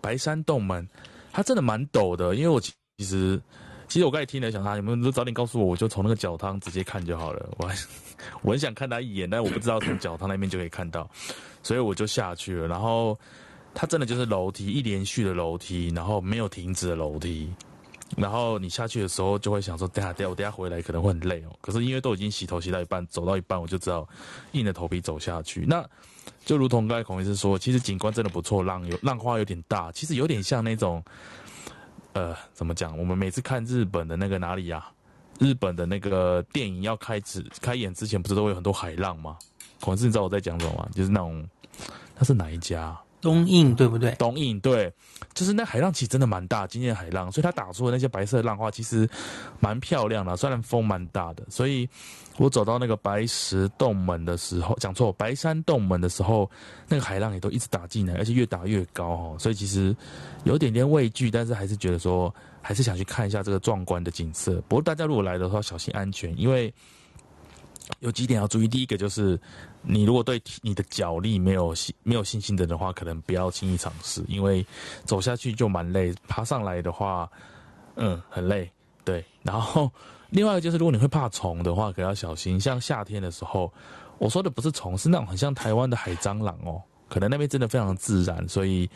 白山洞门，它真的蛮陡的。因为我其实，其实我刚才听了，想他有没有都早点告诉我，我就从那个脚汤直接看就好了。我还我很想看他一眼，但我不知道从脚汤那边就可以看到，所以我就下去了。然后它真的就是楼梯，一连续的楼梯，然后没有停止的楼梯。然后你下去的时候就会想说，等下等下我等下回来可能会很累哦。可是因为都已经洗头洗到一半，走到一半我就知道硬着头皮走下去。那就如同刚才孔医师说，其实景观真的不错，浪有浪花有点大，其实有点像那种，呃，怎么讲？我们每次看日本的那个哪里呀、啊？日本的那个电影要开始开演之前，不是都会有很多海浪吗？孔医师，你知道我在讲什么吗？就是那种，那是哪一家？东印对不对？东印对，就是那海浪其实真的蛮大，今天的海浪，所以它打出的那些白色浪花其实蛮漂亮的，虽然风蛮大的。所以我走到那个白石洞门的时候，讲错，白山洞门的时候，那个海浪也都一直打进来，而且越打越高哦，所以其实有点点畏惧，但是还是觉得说，还是想去看一下这个壮观的景色。不过大家如果来的话，小心安全，因为有几点要注意。第一个就是，你如果对你的脚力没有信没有信心的人的话，可能不要轻易尝试，因为走下去就蛮累，爬上来的话，嗯，很累。对，然后另外一个就是，如果你会怕虫的话，可要小心。像夏天的时候，我说的不是虫，是那种很像台湾的海蟑螂哦，可能那边真的非常自然，所以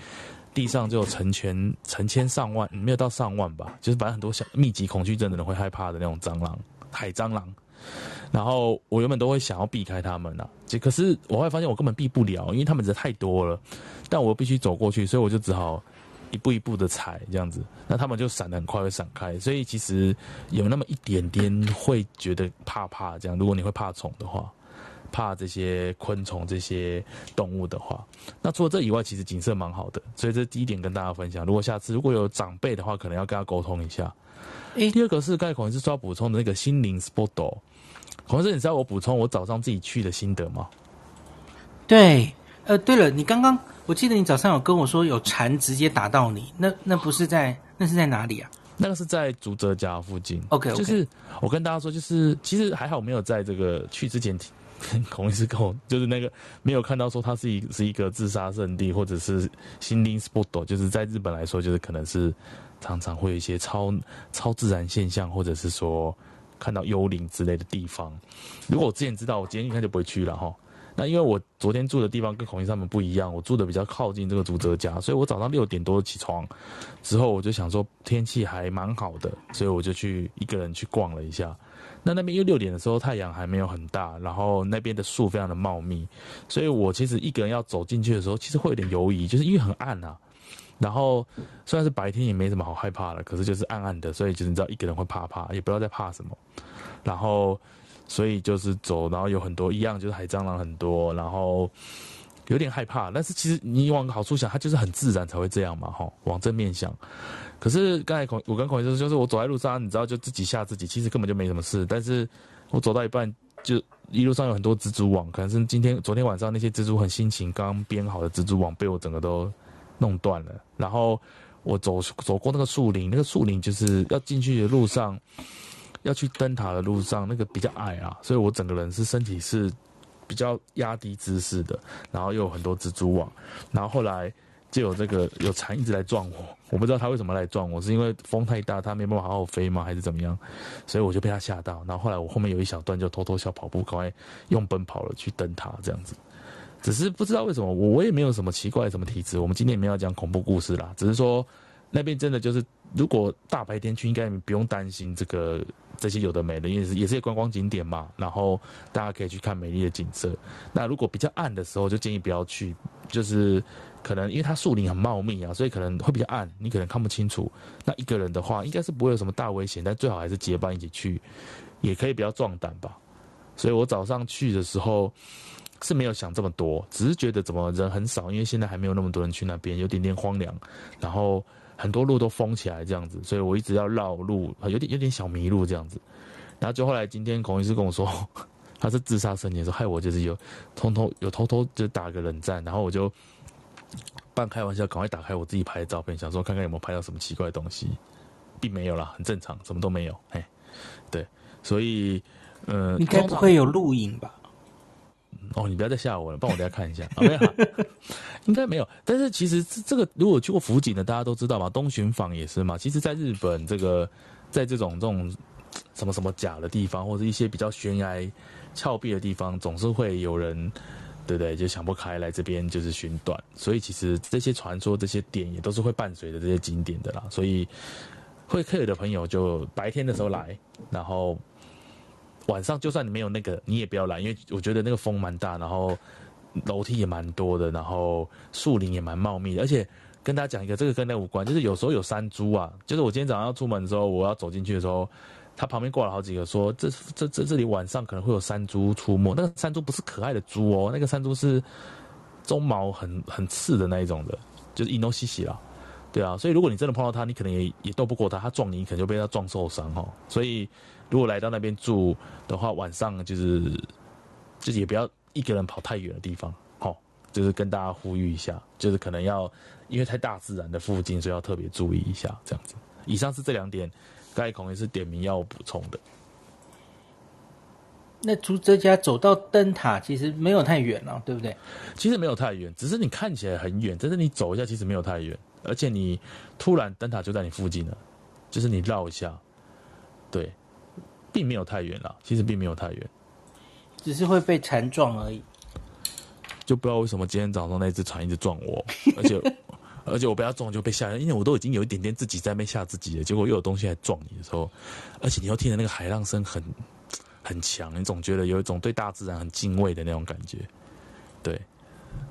地上就有成千成千上万，没有到上万吧，就是反正很多小密集恐惧症的人会害怕的那种蟑螂，海蟑螂。然后我原本都会想要避开他们呐、啊，可是我会发现我根本避不了，因为他们人太多了，但我必须走过去，所以我就只好一步一步的踩这样子，那他们就闪得很快会闪开，所以其实有那么一点点会觉得怕怕这样。如果你会怕虫的话，怕这些昆虫这些动物的话，那除了这以外，其实景色蛮好的，所以这是第一点跟大家分享。如果下次如果有长辈的话，可能要跟他沟通一下。诶，第二个是刚才孔医师说要补充的那个心灵 spot。孔医师，你知道我补充我早上自己去的心得吗？对，呃，对了，你刚刚我记得你早上有跟我说有蝉直接打到你，那那不是在那是在哪里啊？那个是在竹泽家附近。OK，, okay. 就是我跟大家说，就是其实还好没有在这个去之前，孔医师跟我就是那个没有看到说它是一是一个自杀圣地，或者是心灵 spot，就是在日本来说，就是可能是。常常会有一些超超自然现象，或者是说看到幽灵之类的地方。如果我之前知道，我今天应该就不会去了哈。那因为我昨天住的地方跟孔医师他们不一样，我住的比较靠近这个竹泽家，所以我早上六点多起床之后，我就想说天气还蛮好的，所以我就去一个人去逛了一下。那那边因为六点的时候太阳还没有很大，然后那边的树非常的茂密，所以我其实一个人要走进去的时候，其实会有点犹疑，就是因为很暗啊。然后虽然是白天，也没什么好害怕的，可是就是暗暗的，所以就是你知道一个人会怕怕，也不知道在怕什么。然后所以就是走，然后有很多一样，就是海蟑螂很多，然后有点害怕。但是其实你往好处想，它就是很自然才会这样嘛，哈。往正面想。可是刚才孔我跟孔医生就是我走在路上，你知道就自己吓自己，其实根本就没什么事。但是我走到一半，就一路上有很多蜘蛛网，可能是今天昨天晚上那些蜘蛛很辛勤刚编好的蜘蛛网被我整个都。弄断了，然后我走走过那个树林，那个树林就是要进去的路上，要去灯塔的路上，那个比较矮啊，所以我整个人是身体是比较压低姿势的，然后又有很多蜘蛛网，然后后来就有这个有蝉一直来撞我，我不知道它为什么来撞我，是因为风太大，它没办法好好飞吗，还是怎么样？所以我就被它吓到，然后后来我后面有一小段就偷偷小跑步，赶快用奔跑了去灯塔这样子。只是不知道为什么，我我也没有什么奇怪什么体质。我们今天也没有讲恐怖故事啦，只是说那边真的就是，如果大白天去，应该不用担心这个这些有的没的，因为是也是一个观光景点嘛。然后大家可以去看美丽的景色。那如果比较暗的时候，就建议不要去，就是可能因为它树林很茂密啊，所以可能会比较暗，你可能看不清楚。那一个人的话，应该是不会有什么大危险，但最好还是结伴一起去，也可以比较壮胆吧。所以我早上去的时候。是没有想这么多，只是觉得怎么人很少，因为现在还没有那么多人去那边，有点点荒凉，然后很多路都封起来这样子，所以我一直要绕路，有点有点小迷路这样子。然后就后来今天孔医师跟我说，他是自杀生前，说害我就是有偷偷有偷偷就打个冷战，然后我就半开玩笑赶快打开我自己拍的照片，想说看看有没有拍到什么奇怪的东西，并没有啦，很正常，什么都没有。哎，对，所以呃，应该不会有录影吧？哦，你不要再吓我了，帮我等下看一下。啊、没有，应该没有。但是其实这这个，如果去过福井的，大家都知道嘛，东寻坊也是嘛。其实，在日本这个，在这种这种什么什么假的地方，或者一些比较悬崖峭壁的地方，总是会有人，对不对？就想不开来这边就是寻短。所以其实这些传说、这些点也都是会伴随着这些景点的啦。所以会客的朋友就白天的时候来，然后。晚上就算你没有那个，你也不要来，因为我觉得那个风蛮大，然后楼梯也蛮多的，然后树林也蛮茂密的。而且跟大家讲一个，这个跟那个无关，就是有时候有山猪啊，就是我今天早上要出门的时候，我要走进去的时候，他旁边挂了好几个说，这这这这里晚上可能会有山猪出没。那个山猪不是可爱的猪哦，那个山猪是鬃毛很很刺的那一种的，就是伊诺西西啦。对啊，所以如果你真的碰到它，你可能也也斗不过它，它撞你，你可能就被它撞受伤哈。所以如果来到那边住的话，晚上就是自己也不要一个人跑太远的地方，好，就是跟大家呼吁一下，就是可能要因为太大自然的附近，所以要特别注意一下这样子。以上是这两点，刚才孔也是点名要补充的。那从这家走到灯塔其实没有太远了，对不对？其实没有太远，只是你看起来很远，但是你走一下其实没有太远，而且你突然灯塔就在你附近了，就是你绕一下，对，并没有太远了，其实并没有太远，只是会被船撞而已。就不知道为什么今天早上那只船一直撞我，而且而且我被它撞就被吓，因为我都已经有一点点自己在那边吓自己了，结果又有东西来撞你的时候，而且你又听着那个海浪声很。很强，你总觉得有一种对大自然很敬畏的那种感觉，对。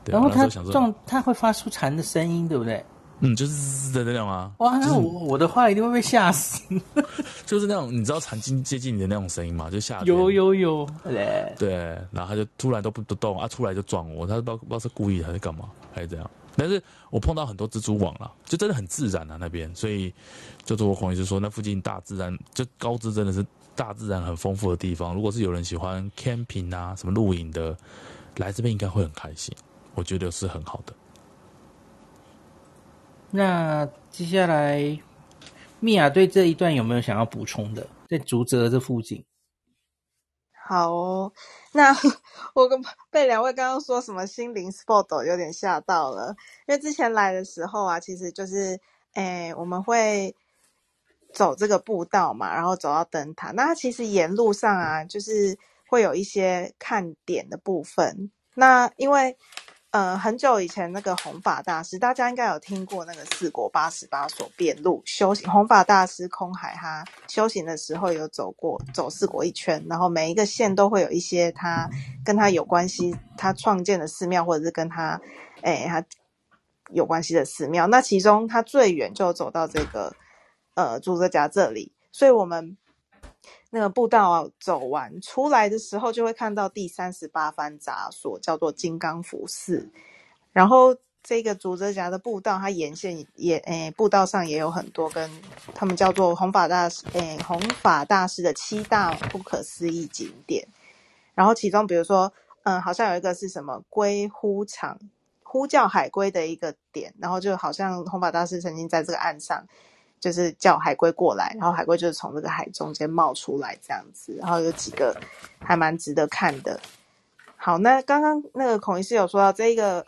对然后它撞，它会发出蝉的声音，对不对？嗯，就是的那种啊。哇，就是、那我我的话一定会被吓死。就是那种你知道蝉近接近你的那种声音吗？就吓。有有有。对。对，然后他就突然都不不动啊，出来就撞我，他不知道不知道是故意的还是干嘛还是怎样。但是我碰到很多蜘蛛网了，就真的很自然啊那边，所以就是我孔医师说，那附近大自然就高知真的是。大自然很丰富的地方，如果是有人喜欢 camping 啊，什么露营的，来这边应该会很开心。我觉得是很好的。那接下来，米娅对这一段有没有想要补充的？在竹泽这附近。好哦，那 我跟被两位刚刚说什么心灵 spot 有点吓到了，因为之前来的时候啊，其实就是，诶，我们会。走这个步道嘛，然后走到灯塔。那其实沿路上啊，就是会有一些看点的部分。那因为呃很久以前那个弘法大师，大家应该有听过那个四国八十八所遍路修行。弘法大师空海他修行的时候有走过走四国一圈，然后每一个县都会有一些他跟他有关系，他创建的寺庙或者是跟他诶他有关系的寺庙。那其中他最远就走到这个。呃，竹泽家这里，所以我们那个步道走完出来的时候，就会看到第三十八番杂所，叫做金刚福寺。然后这个竹泽峡的步道，它沿线也诶，步道上也有很多跟他们叫做弘法大师诶，弘法大师的七大不可思议景点。然后其中比如说，嗯，好像有一个是什么龟呼场，呼叫海龟的一个点，然后就好像弘法大师曾经在这个岸上。就是叫海龟过来，然后海龟就是从这个海中间冒出来这样子，然后有几个还蛮值得看的。好，那刚刚那个孔医师有说到这一个，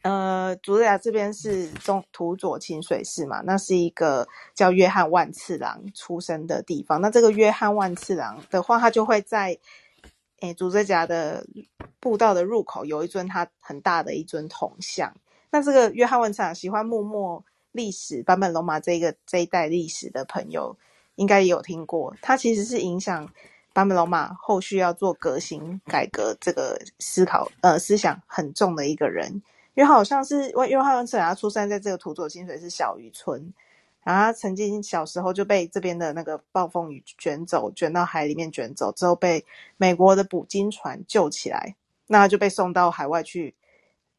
呃，竹泽这边是中土佐清水寺嘛，那是一个叫约翰万次郎出生的地方。那这个约翰万次郎的话，他就会在诶竹泽家的步道的入口有一尊他很大的一尊铜像。那这个约翰万次郎喜欢默默。历史版本龙马这个这一代历史的朋友应该也有听过，他其实是影响版本龙马后续要做革新改革这个思考呃思想很重的一个人，因为好像是因为约翰万次郎他出生在这个土佐清水是小渔村，然后他曾经小时候就被这边的那个暴风雨卷走，卷到海里面卷走之后被美国的捕鲸船救起来，那他就被送到海外去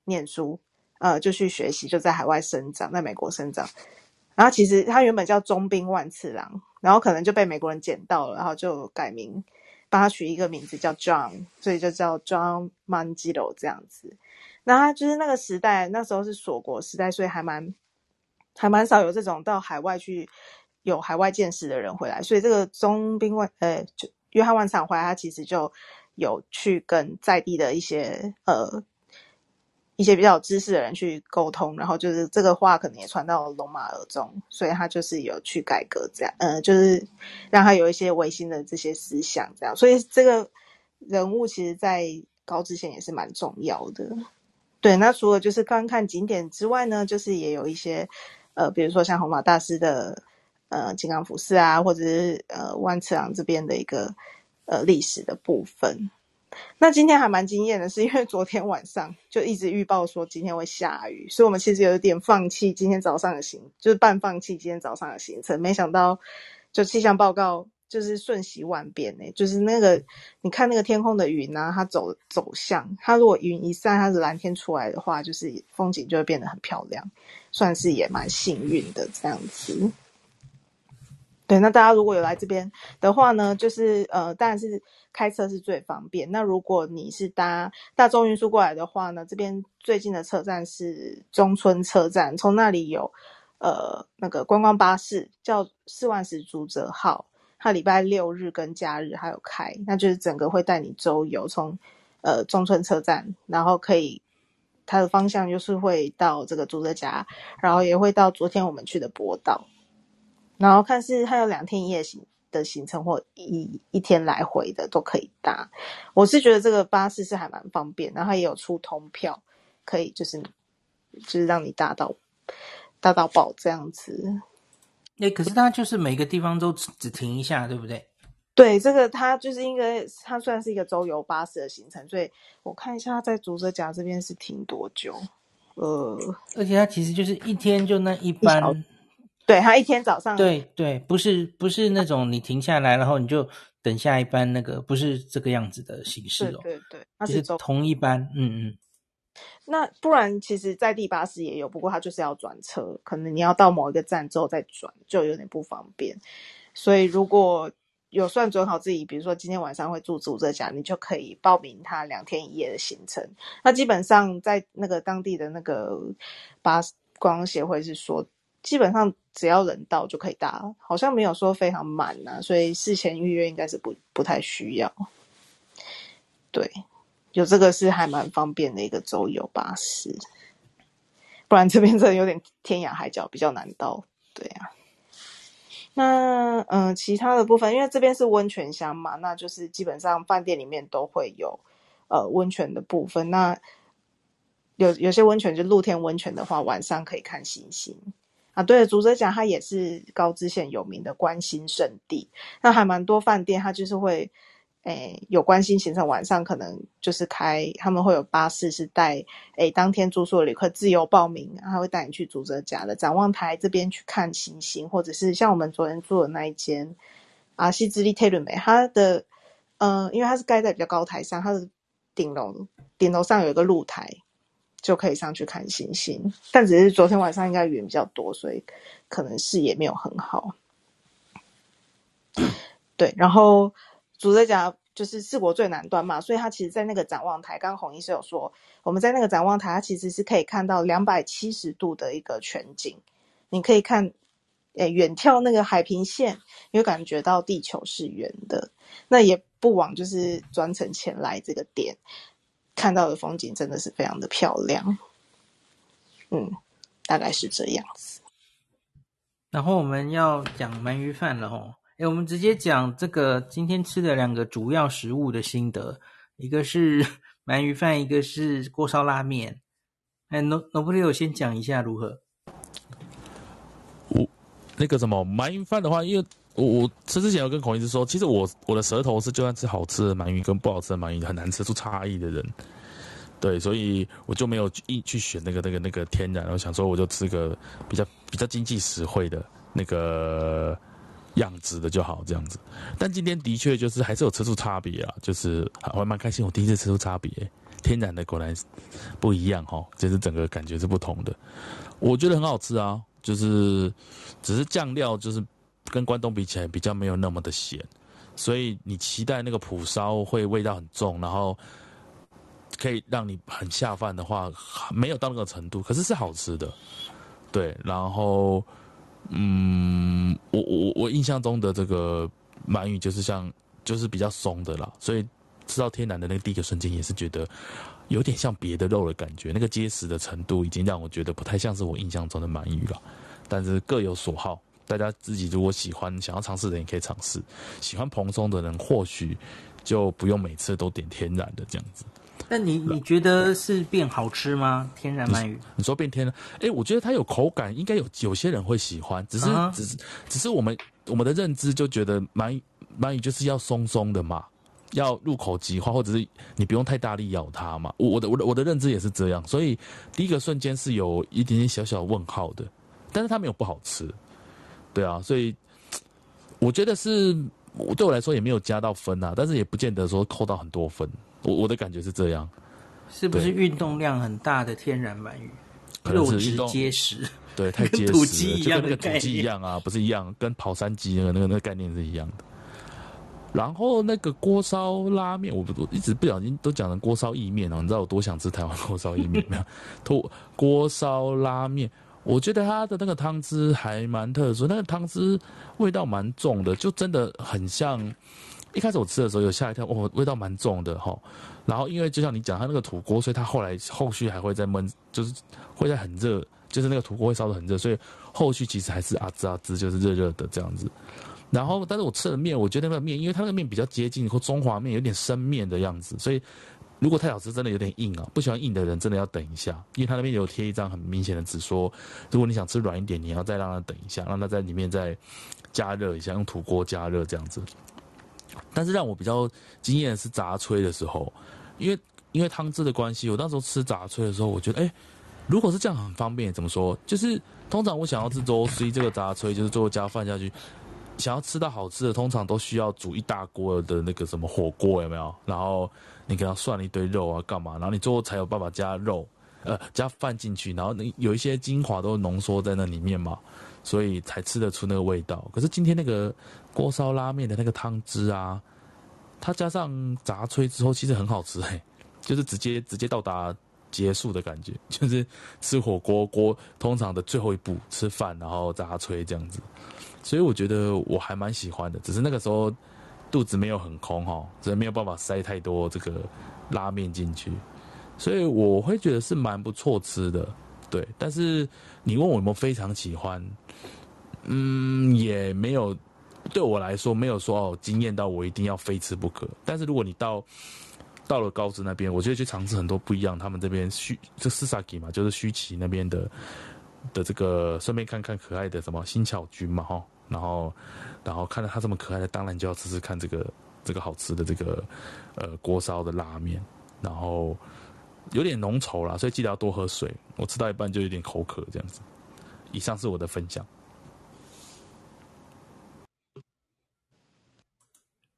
念书。呃，就去学习，就在海外生长，在美国生长。然后其实他原本叫中兵万次郎，然后可能就被美国人捡到了，然后就改名，帮他取一个名字叫 John，所以就叫 John Manjiro 这样子。那他就是那个时代，那时候是锁国时代，所以还蛮还蛮少有这种到海外去有海外见识的人回来。所以这个中兵万呃，就约翰万次郎回来，他其实就有去跟在地的一些呃。一些比较有知识的人去沟通，然后就是这个话可能也传到龙马耳中，所以他就是有去改革这样，呃，就是让他有一些维新的这些思想这样，所以这个人物其实在高知县也是蛮重要的。对，那除了就是观看景点之外呢，就是也有一些呃，比如说像红马大师的呃金刚福寺啊，或者是呃万次郎这边的一个呃历史的部分。那今天还蛮惊艳的，是因为昨天晚上就一直预报说今天会下雨，所以我们其实有点放弃今天早上的行，就是半放弃今天早上的行程。没想到就气象报告就是瞬息万变呢，就是那个你看那个天空的云啊，它走走向它，如果云一散，它是蓝天出来的话，就是风景就会变得很漂亮，算是也蛮幸运的这样子。那大家如果有来这边的话呢，就是呃，当然是开车是最方便。那如果你是搭大众运输过来的话呢，这边最近的车站是中村车站，从那里有呃那个观光巴士叫四万十竹泽号，它礼拜六日跟假日还有开，那就是整个会带你周游，从呃中村车站，然后可以它的方向就是会到这个竹泽家，然后也会到昨天我们去的博岛，然后看是它有两天一夜行的行程或一一天来回的都可以搭。我是觉得这个巴士是还蛮方便，然后它也有出通票，可以就是就是让你搭到搭到宝这样子。哎、欸，可是它就是每个地方都只，只停一下，对不对？对，这个它就是因为它算是一个周游巴士的行程，所以我看一下它在竹泽甲这边是停多久。呃，而且它其实就是一天就那一班，一对，他一天早上，对对，不是不是那种你停下来然后你就等下一班那个，不是这个样子的形式哦。对对对，它是同一班，嗯嗯。那不然，其实在地巴士也有，不过它就是要转车，可能你要到某一个站之后再转，就有点不方便。所以如果有算准好自己，比如说今天晚上会住住这家，你就可以报名他两天一夜的行程。那基本上在那个当地的那个巴士观光协会是说，基本上只要人到就可以搭，好像没有说非常满呐、所以事前预约应该是不不太需要。对。有这个是还蛮方便的一个周游巴士，不然这边真的有点天涯海角，比较难到。对啊，那嗯、其他的部分，因为这边是温泉乡嘛，那就是基本上饭店里面都会有呃温泉的部分。那有有些温泉就露天温泉的话，晚上可以看星星啊。对，竹泽家它也是高知县有名的观星圣地，那还蛮多饭店它就是会。诶，有观星行程，晚上可能就是开，他们会有巴士是带诶当天住宿的旅客自由报名，他会带你去竹泽家的展望台这边去看星星，或者是像我们昨天住的那一间啊西之利泰伦美，它的嗯、因为它是盖在比较高台上，它的顶楼顶楼上有一个露台，就可以上去看星星，但只是昨天晚上应该云比较多，所以可能视野没有很好。对，然后。竹泽家就是四国最南端嘛，所以他其实，在那个展望台，刚刚洪医师有说，我们在那个展望台，它其实是可以看到两百七十度的一个全景，你可以看，诶，远眺那个海平线，你会感觉到地球是圆的。那也不枉就是专程前来这个点，看到的风景真的是非常的漂亮。嗯，大概是这样子。然后我们要讲鳗鱼饭了哦。哎，我们直接讲这个今天吃的两个主要食物的心得，一个是 鳗鱼饭，一个是锅烧拉面。哎，诺诺布利，我先讲一下如何？我那个什么鳗鱼饭的话，因为我我吃之前有跟孔医师说，其实我我的舌头是就算吃好吃的鳗鱼跟不好吃的鳗鱼很难吃出差异的人，对，所以我就没有一去选那个那个那个天然，我想说我就吃个比较比较经济实惠的那个。样子的就好，这样子。但今天的确就是还是有吃出差别啊，就是我还蛮开心，我第一次吃出差别，天然的果然不一样哈，就是整个感觉是不同的。我觉得很好吃啊，就是只是酱料就是跟关东比起来比较没有那么的咸，所以你期待那个蒲烧会味道很重，然后可以让你很下饭的话，没有到那个程度，可是是好吃的，对，然后。嗯，我我我印象中的这个鳗鱼就是像就是比较松的啦，所以吃到天然的那第一个瞬间也是觉得有点像别的肉的感觉，那个结实的程度已经让我觉得不太像是我印象中的鳗鱼了。但是各有所好，大家自己如果喜欢想要尝试的人也可以尝试，喜欢蓬松的人或许就不用每次都点天然的这样子。那你你觉得是变好吃吗？天然鳗鱼？你说变天然？哎、欸，我觉得它有口感，应该有有些人会喜欢，只是、uh -huh. 只是只是我们我们的认知就觉得鳗鳗鱼就是要松松的嘛，要入口即化，或者是你不用太大力咬它嘛。我我的我的我的认知也是这样，所以第一个瞬间是有一点点小小问号的，但是它没有不好吃，对啊，所以我觉得是我对我来说也没有加到分啊，但是也不见得说扣到很多分。我我的感觉是这样，是不是运动量很大的天然鳗鱼？可能是运动结实，对，太结实了，跟土鸡一样，就跟那个土鸡一样啊，不是一样，跟跑山鸡那个那个那个概念是一样的。然后那个锅烧拉面，我我一直不小心都讲成锅烧意面哦，你知道我多想吃台湾锅烧意面没有？锅锅烧拉面，我觉得它的那个汤汁还蛮特殊，那个汤汁味道蛮重的，就真的很像。一开始我吃的时候有吓一跳，哦，味道蛮重的哈。然后因为就像你讲，它那个土锅，所以它后来后续还会再焖，就是会在很热，就是那个土锅会烧得很热，所以后续其实还是啊滋啊滋，就是热热的这样子。然后，但是我吃的面，我觉得那个面，因为它那个面比较接近或中华面，有点生面的样子，所以如果太好吃，真的有点硬啊。不喜欢硬的人真的要等一下，因为他那边有贴一张很明显的纸，说如果你想吃软一点，你要再让它等一下，让它在里面再加热一下，用土锅加热这样子。但是让我比较惊艳的是杂炊的时候，因为因为汤汁的关系，我那时候吃杂炊的时候，我觉得哎、如果是这样很方便，怎么说？就是通常我想要吃粥，所以这个杂炊就是最后加饭下去。想要吃到好吃的，通常都需要煮一大锅的那个什么火锅，有没有？然后你给他涮了一堆肉啊，干嘛？然后你最后才有办法加肉，呃，加饭进去，然后你有一些精华都浓缩在那里面嘛，所以才吃得出那个味道。可是今天那个锅烧拉面的那个汤汁啊，它加上炸炊之后，其实很好吃嘿，就是直接直接到达结束的感觉，就是吃火锅锅通常的最后一步，吃饭然后炸炊这样子。所以我觉得我还蛮喜欢的，只是那个时候肚子没有很空哈，只是没有办法塞太多这个拉面进去，所以我会觉得是蛮不错吃的，对。但是你问我有没有非常喜欢，嗯，也没有，对我来说没有说哦惊艳到我一定要非吃不可。但是如果你到到了高知那边，我觉得去尝试很多不一样，他们这边虚就斯萨基嘛，就是须崎那边的的这个，顺便看看可爱的什么新巧君嘛哈。然后，然后看到它这么可爱的，当然就要吃吃看这个这个好吃的这个呃锅烧的拉面。然后有点浓稠啦，所以记得要多喝水。我吃到一半就有点口渴这样子。以上是我的分享。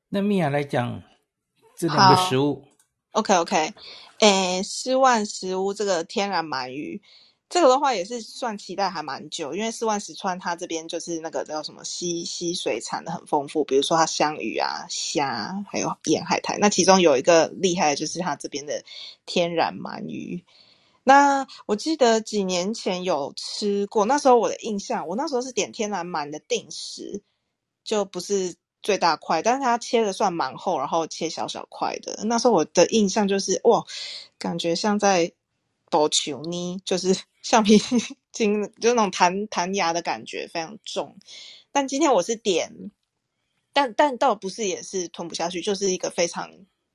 那米娅来讲这两个食物。OK OK，诶，四万食屋这个天然鳗鱼。这个的话也是算期待还蛮久，因为四万石川它这边就是那个叫什么溪溪水产的很丰富，比如说它香鱼啊、虾，还有沿海苔。那其中有一个厉害的就是它这边的天然鳗鱼。那我记得几年前有吃过，那时候我的印象，我那时候是点天然鳗的定食，就不是最大块，但是它切的算蛮厚，然后切小小块的。那时候我的印象就是哇，感觉像在。多球呢就是橡皮筋，就那种弹弹牙的感觉非常重。但今天我是点，但但倒不是也是吞不下去，就是一个非常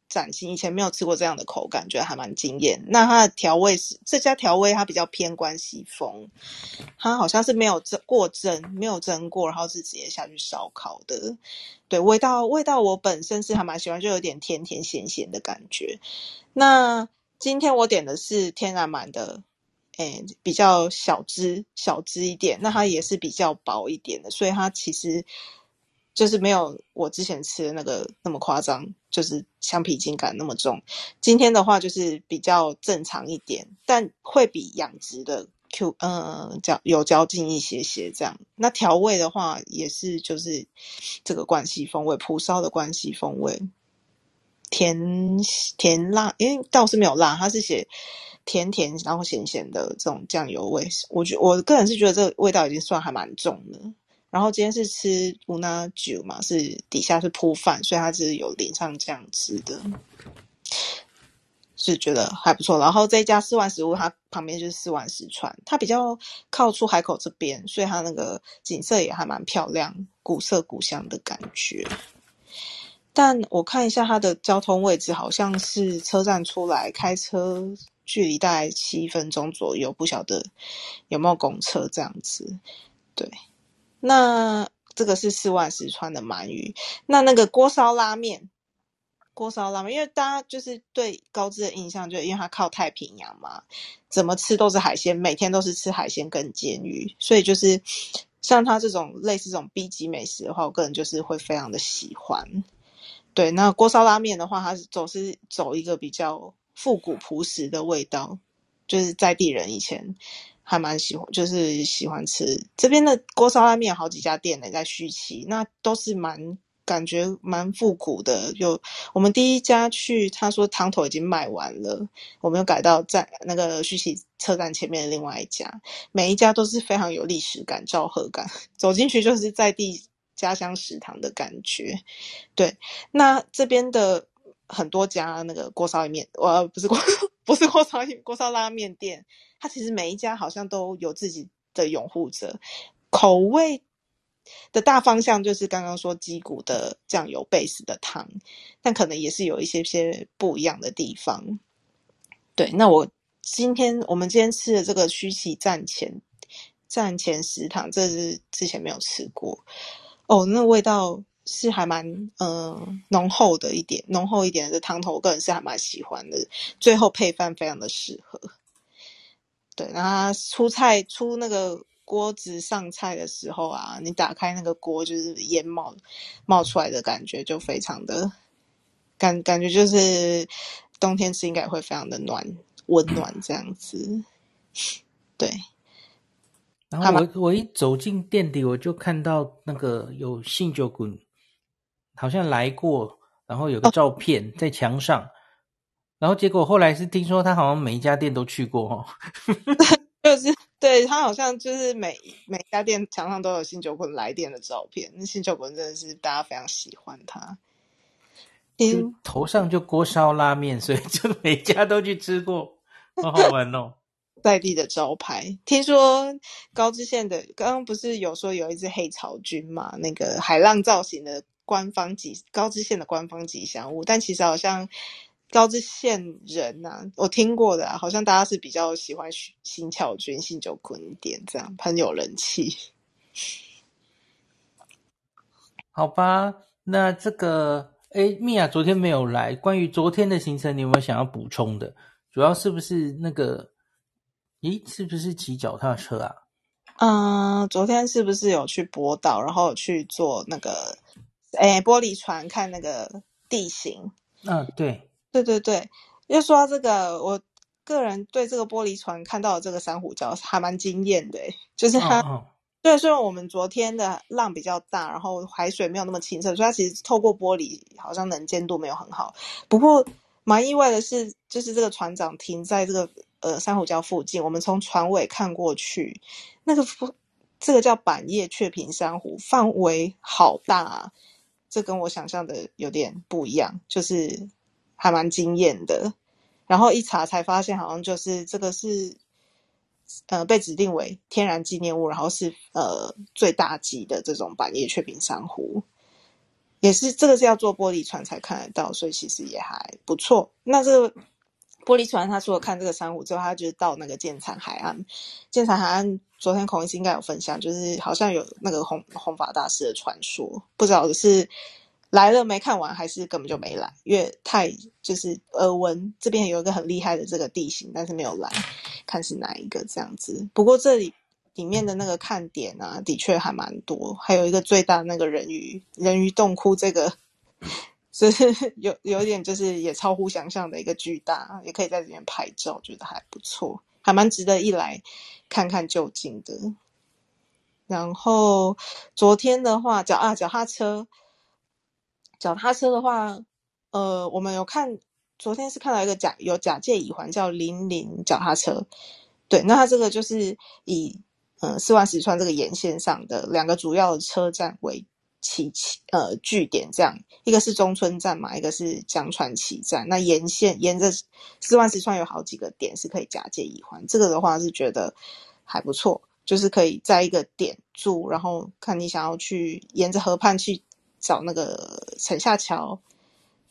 崭新，以前没有吃过这样的口感，觉得还蛮惊艳。那它的调味是这家调味，它比较偏关西风，它好像是没有蒸过蒸，没有蒸过，然后是直接下去烧烤的。对，味道味道我本身是还蛮喜欢，就有点甜甜咸咸的感觉。那。今天我点的是天然鳗的，诶，比较小只小只一点，那它也是比较薄一点的，所以它其实就是没有我之前吃的那个那么夸张，就是橡皮筋感那么重。今天的话就是比较正常一点，但会比养殖的 Q 嗯嚼有嚼劲一些些这样。那调味的话也是就是这个关西风味，蒲烧的关西风味。甜甜辣，因为倒是没有辣，它是写甜甜，然后咸咸的这种酱油味。我觉我个人是觉得这个味道已经算还蛮重的。然后今天是吃乌娜酒嘛，是底下是铺饭，所以它是有淋上酱汁的，是觉得还不错。然后这一家四万石屋，它旁边就是四万石川，它比较靠出海口这边，所以它那个景色也还蛮漂亮，古色古香的感觉。但我看一下它的交通位置，好像是车站出来开车距离大概七分钟左右，不晓得有没有公车这样子。对，那这个是四万石川的鳗鱼。那那个锅烧拉面，锅烧拉面，因为大家就是对高知的印象，就因为它靠太平洋嘛，怎么吃都是海鲜，每天都是吃海鲜跟煎鱼，所以就是像它这种类似这种 B 级美食的话，我个人就是会非常的喜欢。对，那锅烧拉面的话，它是总是走一个比较复古朴实的味道，就是在地人以前还蛮喜欢，就是喜欢吃这边的锅烧拉面，好几家店呢，在续期，那都是蛮感觉蛮复古的。有我们第一家去，他说汤头已经卖完了，我们又改到在那个续期车站前面的另外一家，每一家都是非常有历史感、昭和感，走进去就是在地家乡食堂的感觉。对，那这边的很多家那个锅烧意面，呃，不是锅，不是锅烧锅烧拉面店，它其实每一家好像都有自己的拥护者，口味。的大方向就是刚刚说鸡骨的酱油 base 的汤，但可能也是有一些些不一样的地方。对，那我今天我们今天吃的这个须崎站前站前食堂，这是之前没有吃过哦，那味道是还蛮嗯浓厚的一点，浓厚一点的汤头，我个人是还蛮喜欢的。最后配饭非常的适合。对，然后出菜出那个。锅子上菜的时候啊，你打开那个锅，就是烟冒冒出来的感觉，就非常的感感觉就是冬天吃应该会非常的暖温暖这样子。对。然后我我一走进店里，我就看到那个有信酒滚，好像来过，然后有个照片在墙上，哦、然后结果后来是听说他好像每一家店都去过哦。就是对他好像就是每每家店墙上都有新酒滚来店的照片，那新酒滚真的是大家非常喜欢他。就头上就锅烧拉面，所以就 每家都去吃过，好好玩哦。在地的招牌，听说高知县的刚刚不是有说有一只黑潮菌嘛？那个海浪造型的官方吉高知县的官方吉祥物，但其实好像。高知县人呐、啊，我听过的、啊，好像大家是比较喜欢新桥君、新九坤一点，这样很有人气。好吧，那这个，哎，米娅昨天没有来，关于昨天的行程，你有没有想要补充的？主要是不是那个，咦，是不是骑脚踏车啊？嗯，昨天是不是有去博岛，然后去坐那个，哎，玻璃船看那个地形？嗯，对。对对对，又说到这个，我个人对这个玻璃船看到的这个珊瑚礁还蛮惊艳的，就是它，哦哦对，虽然我们昨天的浪比较大，然后海水没有那么清澈，所以它其实透过玻璃好像能见度没有很好。不过蛮意外的是，就是这个船长停在这个呃珊瑚礁附近，我们从船尾看过去，那个这个叫板叶雀屏珊瑚，范围好大啊，这跟我想象的有点不一样，就是。还蛮惊艳的，然后一查才发现，好像就是这个是，呃，被指定为天然纪念物，然后是呃最大级的这种板叶雀屏珊瑚，也是这个是要坐玻璃船才看得到，所以其实也还不错。那这个玻璃船，他除了看这个珊瑚之后，他就到那个建材海岸，建材海岸昨天孔医师应该有分享，就是好像有那个弘弘法大师的传说，不知道是。来了没看完，还是根本就没来，因为太就是耳闻这边有一个很厉害的这个地形，但是没有来看是哪一个这样子。不过这里里面的那个看点啊，的确还蛮多，还有一个最大的那个人鱼人鱼洞窟，这个就是 有有点就是也超乎想象的一个巨大，也可以在这边拍照，觉得还不错，还蛮值得一来看看究竟的。然后昨天的话，脚啊脚踏车。脚踏车的话，呃，我们有看，昨天是看到一个甲有甲界乙环叫零零脚踏车，对，那它这个就是以呃四万石川这个沿线上的两个主要的车站为起起呃据点，这样一个是中村站嘛，一个是江川崎站。那沿线沿着四万石川有好几个点是可以甲界乙环，这个的话是觉得还不错，就是可以在一个点住，然后看你想要去沿着河畔去。找那个城下桥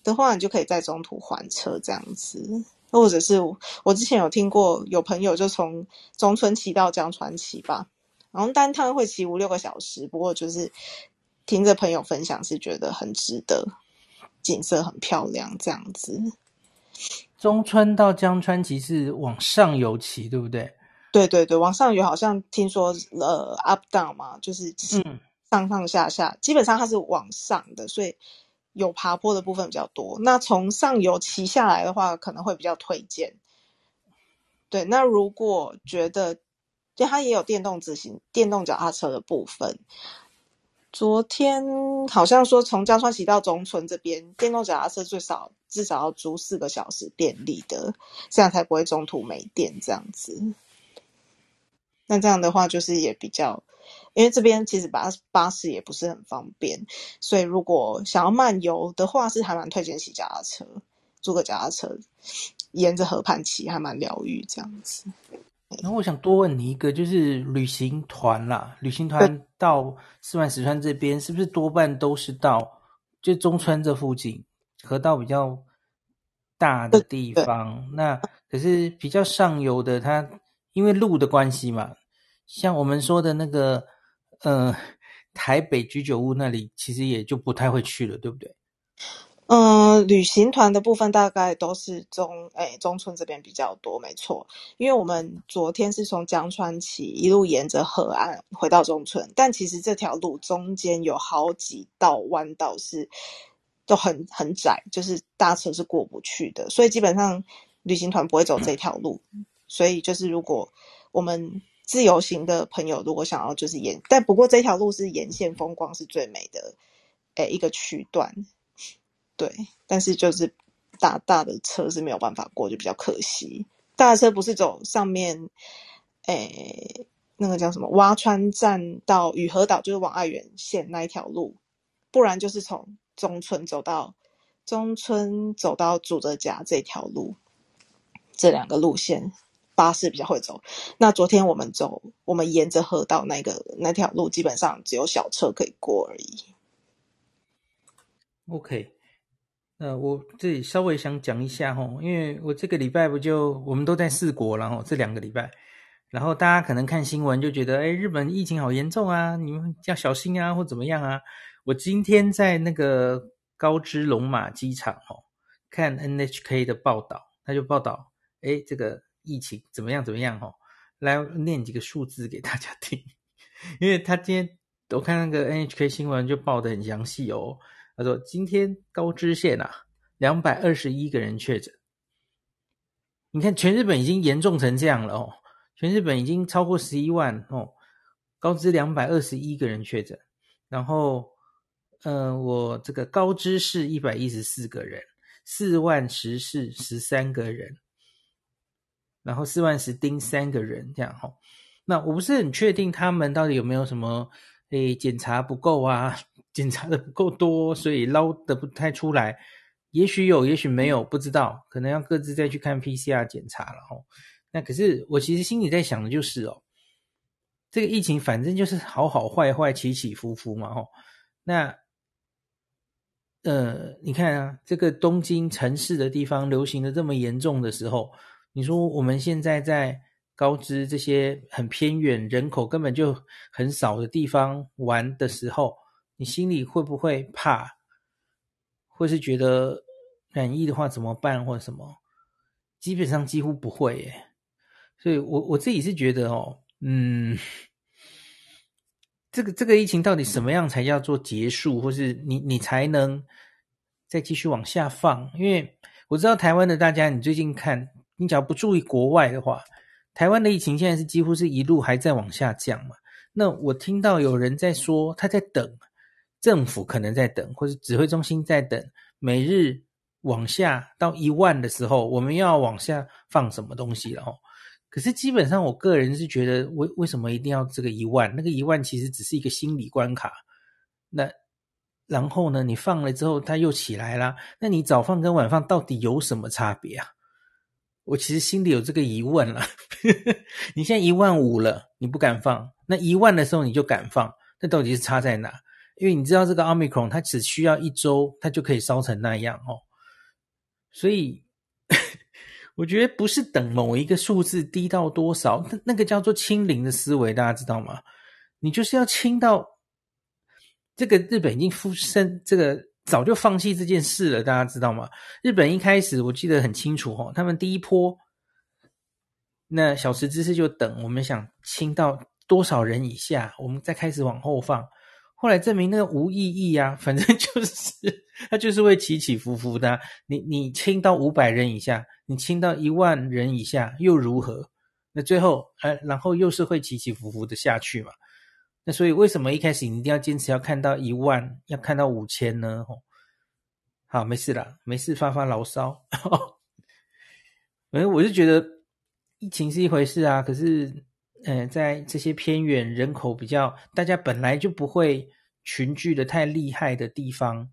的话，你就可以在中途还车这样子，或者是我之前有听过有朋友就从中村骑到江川崎吧，然后单趟会骑五六个小时，不过就是听着朋友分享是觉得很值得，景色很漂亮这样子。中川到江川其实往上游骑，对不对？对对对，往上游好像听说呃 up down 嘛，就是嗯。上上下下，基本上它是往上的，所以有爬坡的部分比较多。那从上游骑下来的话，可能会比较推荐。对，那如果觉得，就它也有电动自行、电动脚踏车的部分。昨天好像说从江川骑到中村这边，电动脚踏车最少至少要租四个小时电力的，这样才不会中途没电这样子。那这样的话就是也比较，因为这边其实巴巴士也不是很方便，所以如果想要漫游的话，是还蛮推荐骑脚踏车，租个脚踏车，沿着河畔骑还蛮疗愈这样子。然后我想多问你一个，就是旅行团啦，旅行团到四万石川这边，是不是多半都是到就中川这附近河道比较大的地方？那可是比较上游的，它因为路的关系嘛，像我们说的那个呃台北居酒屋那里，其实也就不太会去了，对不对？嗯，旅行团的部分大概都是中诶中村这边比较多，没错。因为我们昨天是从江川崎一路沿着河岸回到中村，但其实这条路中间有好几道弯道是都很很窄，就是大车是过不去的，所以基本上旅行团不会走这条路。所以就是如果我们自由行的朋友如果想要就是沿，但不过这条路是沿线风光是最美的诶一个区段。对，但是就是大大的车是没有办法过，就比较可惜。大的车不是走上面，诶，那个叫什么挖川站到雨河岛，就是往爱媛县那一条路，不然就是从中村走到中村走到主泽家这条路，这两个路线巴士比较会走。那昨天我们走，我们沿着河道那个那条路，基本上只有小车可以过而已。OK。呃，我这里稍微想讲一下哈，因为我这个礼拜不就我们都在四国，然后这两个礼拜，然后大家可能看新闻就觉得，哎，日本疫情好严重啊，你们要小心啊，或怎么样啊？我今天在那个高知龙马机场哦，看 NHK 的报道，他就报道，哎，这个疫情怎么样怎么样哈，来念几个数字给大家听，因为他今天我看那个 NHK 新闻就报得很详细哦。他说：“今天高知县啊，两百二十一个人确诊。你看，全日本已经严重成这样了哦，全日本已经超过十一万哦。高知两百二十一个人确诊，然后，呃，我这个高知市一百一十四个人，四万十市十三个人，然后四万十丁三个人这样哈。那我不是很确定他们到底有没有什么诶检查不够啊。”检查的不够多，所以捞的不太出来。也许有，也许没有，不知道。可能要各自再去看 PCR 检查了哦。那可是我其实心里在想的就是哦，这个疫情反正就是好好坏坏，起起伏伏嘛哦。那呃，你看啊，这个东京城市的地方流行的这么严重的时候，你说我们现在在高知这些很偏远、人口根本就很少的地方玩的时候。你心里会不会怕，或是觉得染疫的话怎么办，或者什么？基本上几乎不会耶。所以我我自己是觉得哦，嗯，这个这个疫情到底什么样才叫做结束，或是你你才能再继续往下放？因为我知道台湾的大家，你最近看，你只要不注意国外的话，台湾的疫情现在是几乎是一路还在往下降嘛。那我听到有人在说他在等。政府可能在等，或是指挥中心在等，每日往下到一万的时候，我们要往下放什么东西了哦？可是基本上，我个人是觉得，为为什么一定要这个一万？那个一万其实只是一个心理关卡。那然后呢，你放了之后，它又起来啦。那你早放跟晚放到底有什么差别啊？我其实心里有这个疑问了。你现在一万五了，你不敢放，那一万的时候你就敢放，那到底是差在哪？因为你知道这个奥密克戎，它只需要一周，它就可以烧成那样哦。所以 我觉得不是等某一个数字低到多少，那那个叫做清零的思维，大家知道吗？你就是要清到这个日本已经复生，这个早就放弃这件事了，大家知道吗？日本一开始我记得很清楚哦，他们第一波那小池知事就等我们想清到多少人以下，我们再开始往后放。后来证明那个无意义啊，反正就是它就是会起起伏伏的。你你清到五百人以下，你清到一万人以下又如何？那最后，呃，然后又是会起起伏伏的下去嘛。那所以为什么一开始你一定要坚持要看到一万，要看到五千呢？好，没事啦，没事，发发牢骚。反正我就觉得疫情是一回事啊，可是，呃，在这些偏远人口比较，大家本来就不会群聚的太厉害的地方，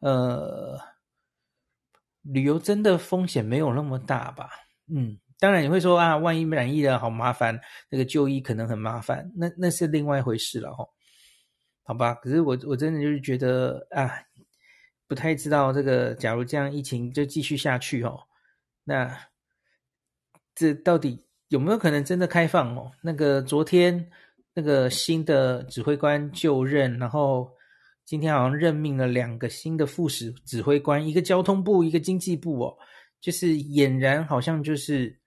呃，旅游真的风险没有那么大吧？嗯。当然你会说啊，万一染疫了，好麻烦，那个就医可能很麻烦，那那是另外一回事了哦。好吧，可是我我真的就是觉得啊，不太知道这个，假如这样疫情就继续下去哦，那这到底有没有可能真的开放哦？那个昨天那个新的指挥官就任，然后今天好像任命了两个新的副使指挥官，一个交通部，一个经济部哦，就是俨然好像就是。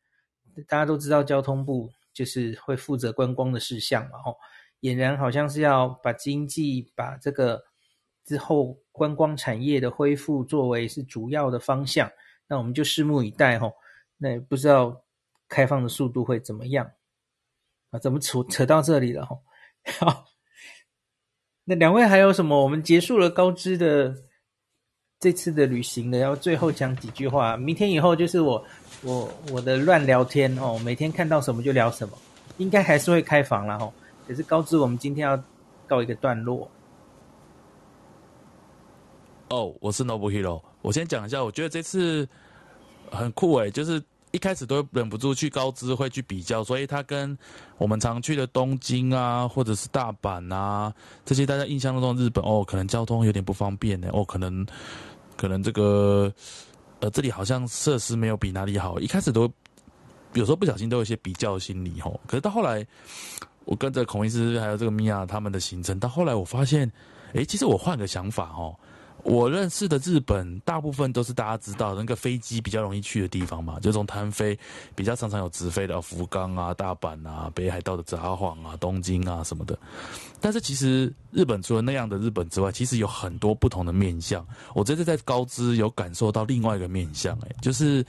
大家都知道交通部就是会负责观光的事项嘛，吼，俨然好像是要把经济、把这个之后观光产业的恢复作为是主要的方向，那我们就拭目以待，吼。那也不知道开放的速度会怎么样啊？怎么扯扯到这里了，哈？好，那两位还有什么？我们结束了高知的这次的旅行的，要最后讲几句话。明天以后就是我。我我的乱聊天哦，每天看到什么就聊什么，应该还是会开房了哈。可是高知我们今天要告一个段落。哦，我是 Nobuhiro，我先讲一下，我觉得这次很酷诶，就是一开始都忍不住去高知会去比较，所以他跟我们常去的东京啊，或者是大阪啊这些大家印象当中日本哦，可能交通有点不方便呢，哦，可能可能这个。呃，这里好像设施没有比哪里好，一开始都有时候不小心都有一些比较心理吼。可是到后来，我跟着孔医师还有这个米娅他们的行程，到后来我发现，诶，其实我换个想法哦。我认识的日本大部分都是大家知道那个飞机比较容易去的地方嘛，就从台湾飞比较常常有直飞的福冈啊、大阪啊、北海道的札幌啊、东京啊什么的。但是其实日本除了那样的日本之外，其实有很多不同的面向。我这次在高知有感受到另外一个面向，诶，就是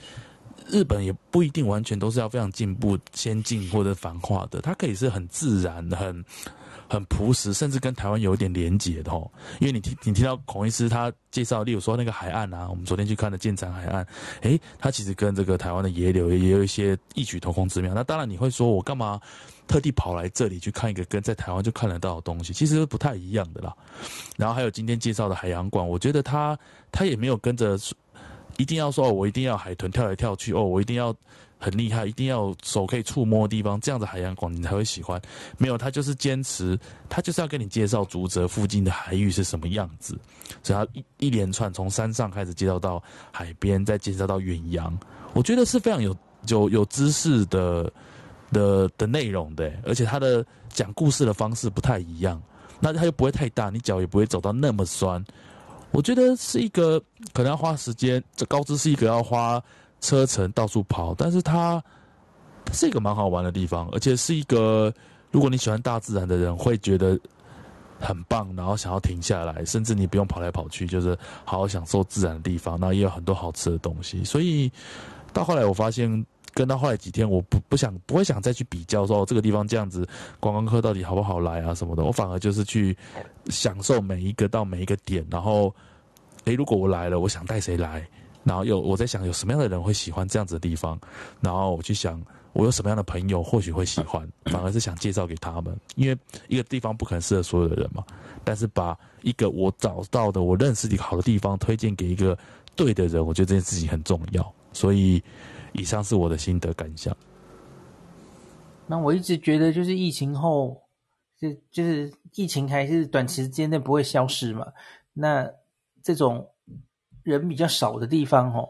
日本也不一定完全都是要非常进步、先进或者繁华的，它可以是很自然、很。很朴实，甚至跟台湾有一点连结的哦。因为你听，你听到孔医师他介绍，例如说那个海岸啊，我们昨天去看的建长海岸，诶，它其实跟这个台湾的野柳也有一些异曲同工之妙。那当然你会说，我干嘛特地跑来这里去看一个跟在台湾就看得到的东西？其实不太一样的啦。然后还有今天介绍的海洋馆，我觉得他他也没有跟着一定要说，我一定要海豚跳来跳去哦，我一定要。很厉害，一定要手可以触摸的地方，这样子海洋馆你才会喜欢。没有，他就是坚持，他就是要跟你介绍竹泽附近的海域是什么样子。所以他一一连串从山上开始介绍到海边，再介绍到远洋，我觉得是非常有有有知识的的的内容的。而且他的讲故事的方式不太一样，那他又不会太大，你脚也不会走到那么酸。我觉得是一个可能要花时间，这高知是一个要花。车程到处跑，但是它是一个蛮好玩的地方，而且是一个如果你喜欢大自然的人会觉得很棒，然后想要停下来，甚至你不用跑来跑去，就是好好享受自然的地方。那也有很多好吃的东西，所以到后来我发现，跟到后来几天，我不不想不会想再去比较说这个地方这样子观光客到底好不好来啊什么的，我反而就是去享受每一个到每一个点，然后诶，如果我来了，我想带谁来？然后有我在想有什么样的人会喜欢这样子的地方，然后我去想我有什么样的朋友或许会喜欢，反而是想介绍给他们，因为一个地方不可能适合所有的人嘛。但是把一个我找到的我认识的好的地方推荐给一个对的人，我觉得这件事情很重要。所以以上是我的心得感想。那我一直觉得就是疫情后，就就是疫情还是短时间内不会消失嘛。那这种。人比较少的地方，哦，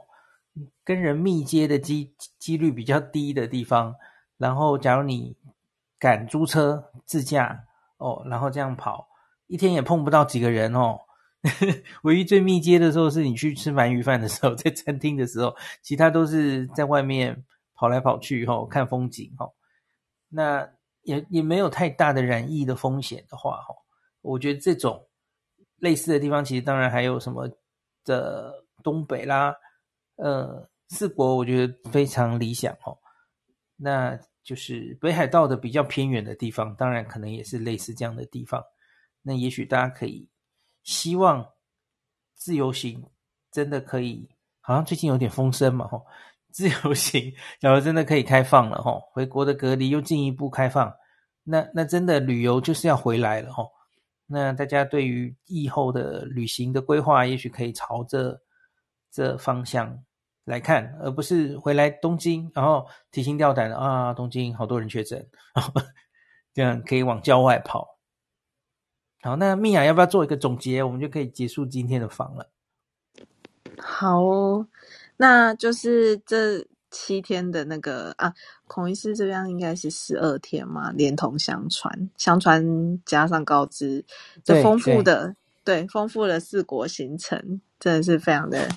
跟人密接的机几率比较低的地方，然后假如你敢租车自驾哦，然后这样跑，一天也碰不到几个人哦。唯一最密接的时候是你去吃鳗鱼饭的时候，在餐厅的时候，其他都是在外面跑来跑去，哦，看风景，哦。那也也没有太大的染疫的风险的话，哦，我觉得这种类似的地方，其实当然还有什么。的东北啦，呃，四国我觉得非常理想哦。那就是北海道的比较偏远的地方，当然可能也是类似这样的地方。那也许大家可以希望自由行真的可以，好像最近有点风声嘛，吼，自由行 假如真的可以开放了，吼，回国的隔离又进一步开放，那那真的旅游就是要回来了，吼。那大家对于以后的旅行的规划，也许可以朝着这方向。来看，而不是回来东京，然后提心吊胆的啊，东京好多人确诊，这样可以往郊外跑。好，那蜜雅要不要做一个总结？我们就可以结束今天的访了。好哦，那就是这七天的那个啊，孔医师这边应该是十二天嘛，连同相传，相传加上告知，这丰富的对，对，丰富的四国行程，真的是非常的。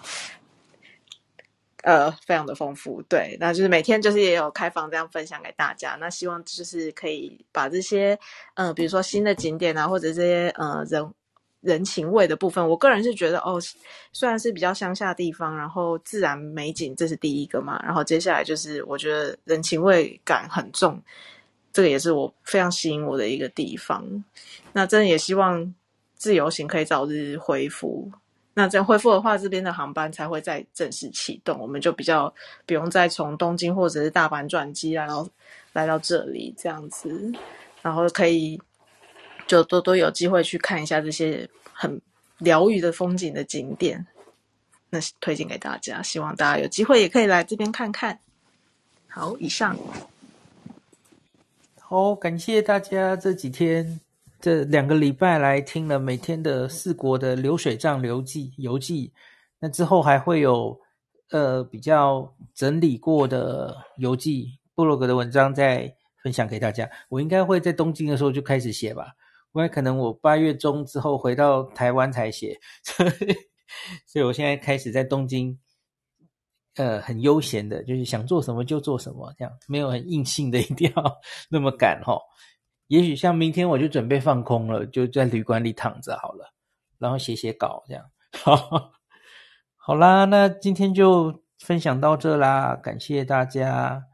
呃，非常的丰富，对，那就是每天就是也有开放这样分享给大家。那希望就是可以把这些，呃，比如说新的景点啊，或者这些呃人人情味的部分，我个人是觉得哦，虽然是比较乡下地方，然后自然美景这是第一个嘛，然后接下来就是我觉得人情味感很重，这个也是我非常吸引我的一个地方。那真的也希望自由行可以早日恢复。那这样恢复的话，这边的航班才会再正式启动，我们就比较不用再从东京或者是大阪转机来到来到这里这样子，然后可以就多多有机会去看一下这些很疗愈的风景的景点，那推荐给大家，希望大家有机会也可以来这边看看。好，以上。好，感谢大家这几天。这两个礼拜来听了每天的四国的流水账游记游记，那之后还会有呃比较整理过的游记部落格的文章再分享给大家。我应该会在东京的时候就开始写吧，不然可能我八月中之后回到台湾才写，所以所以我现在开始在东京，呃很悠闲的，就是想做什么就做什么，这样没有很硬性的一定要那么赶哦。也许像明天我就准备放空了，就在旅馆里躺着好了，然后写写稿这样。好，好啦，那今天就分享到这啦，感谢大家。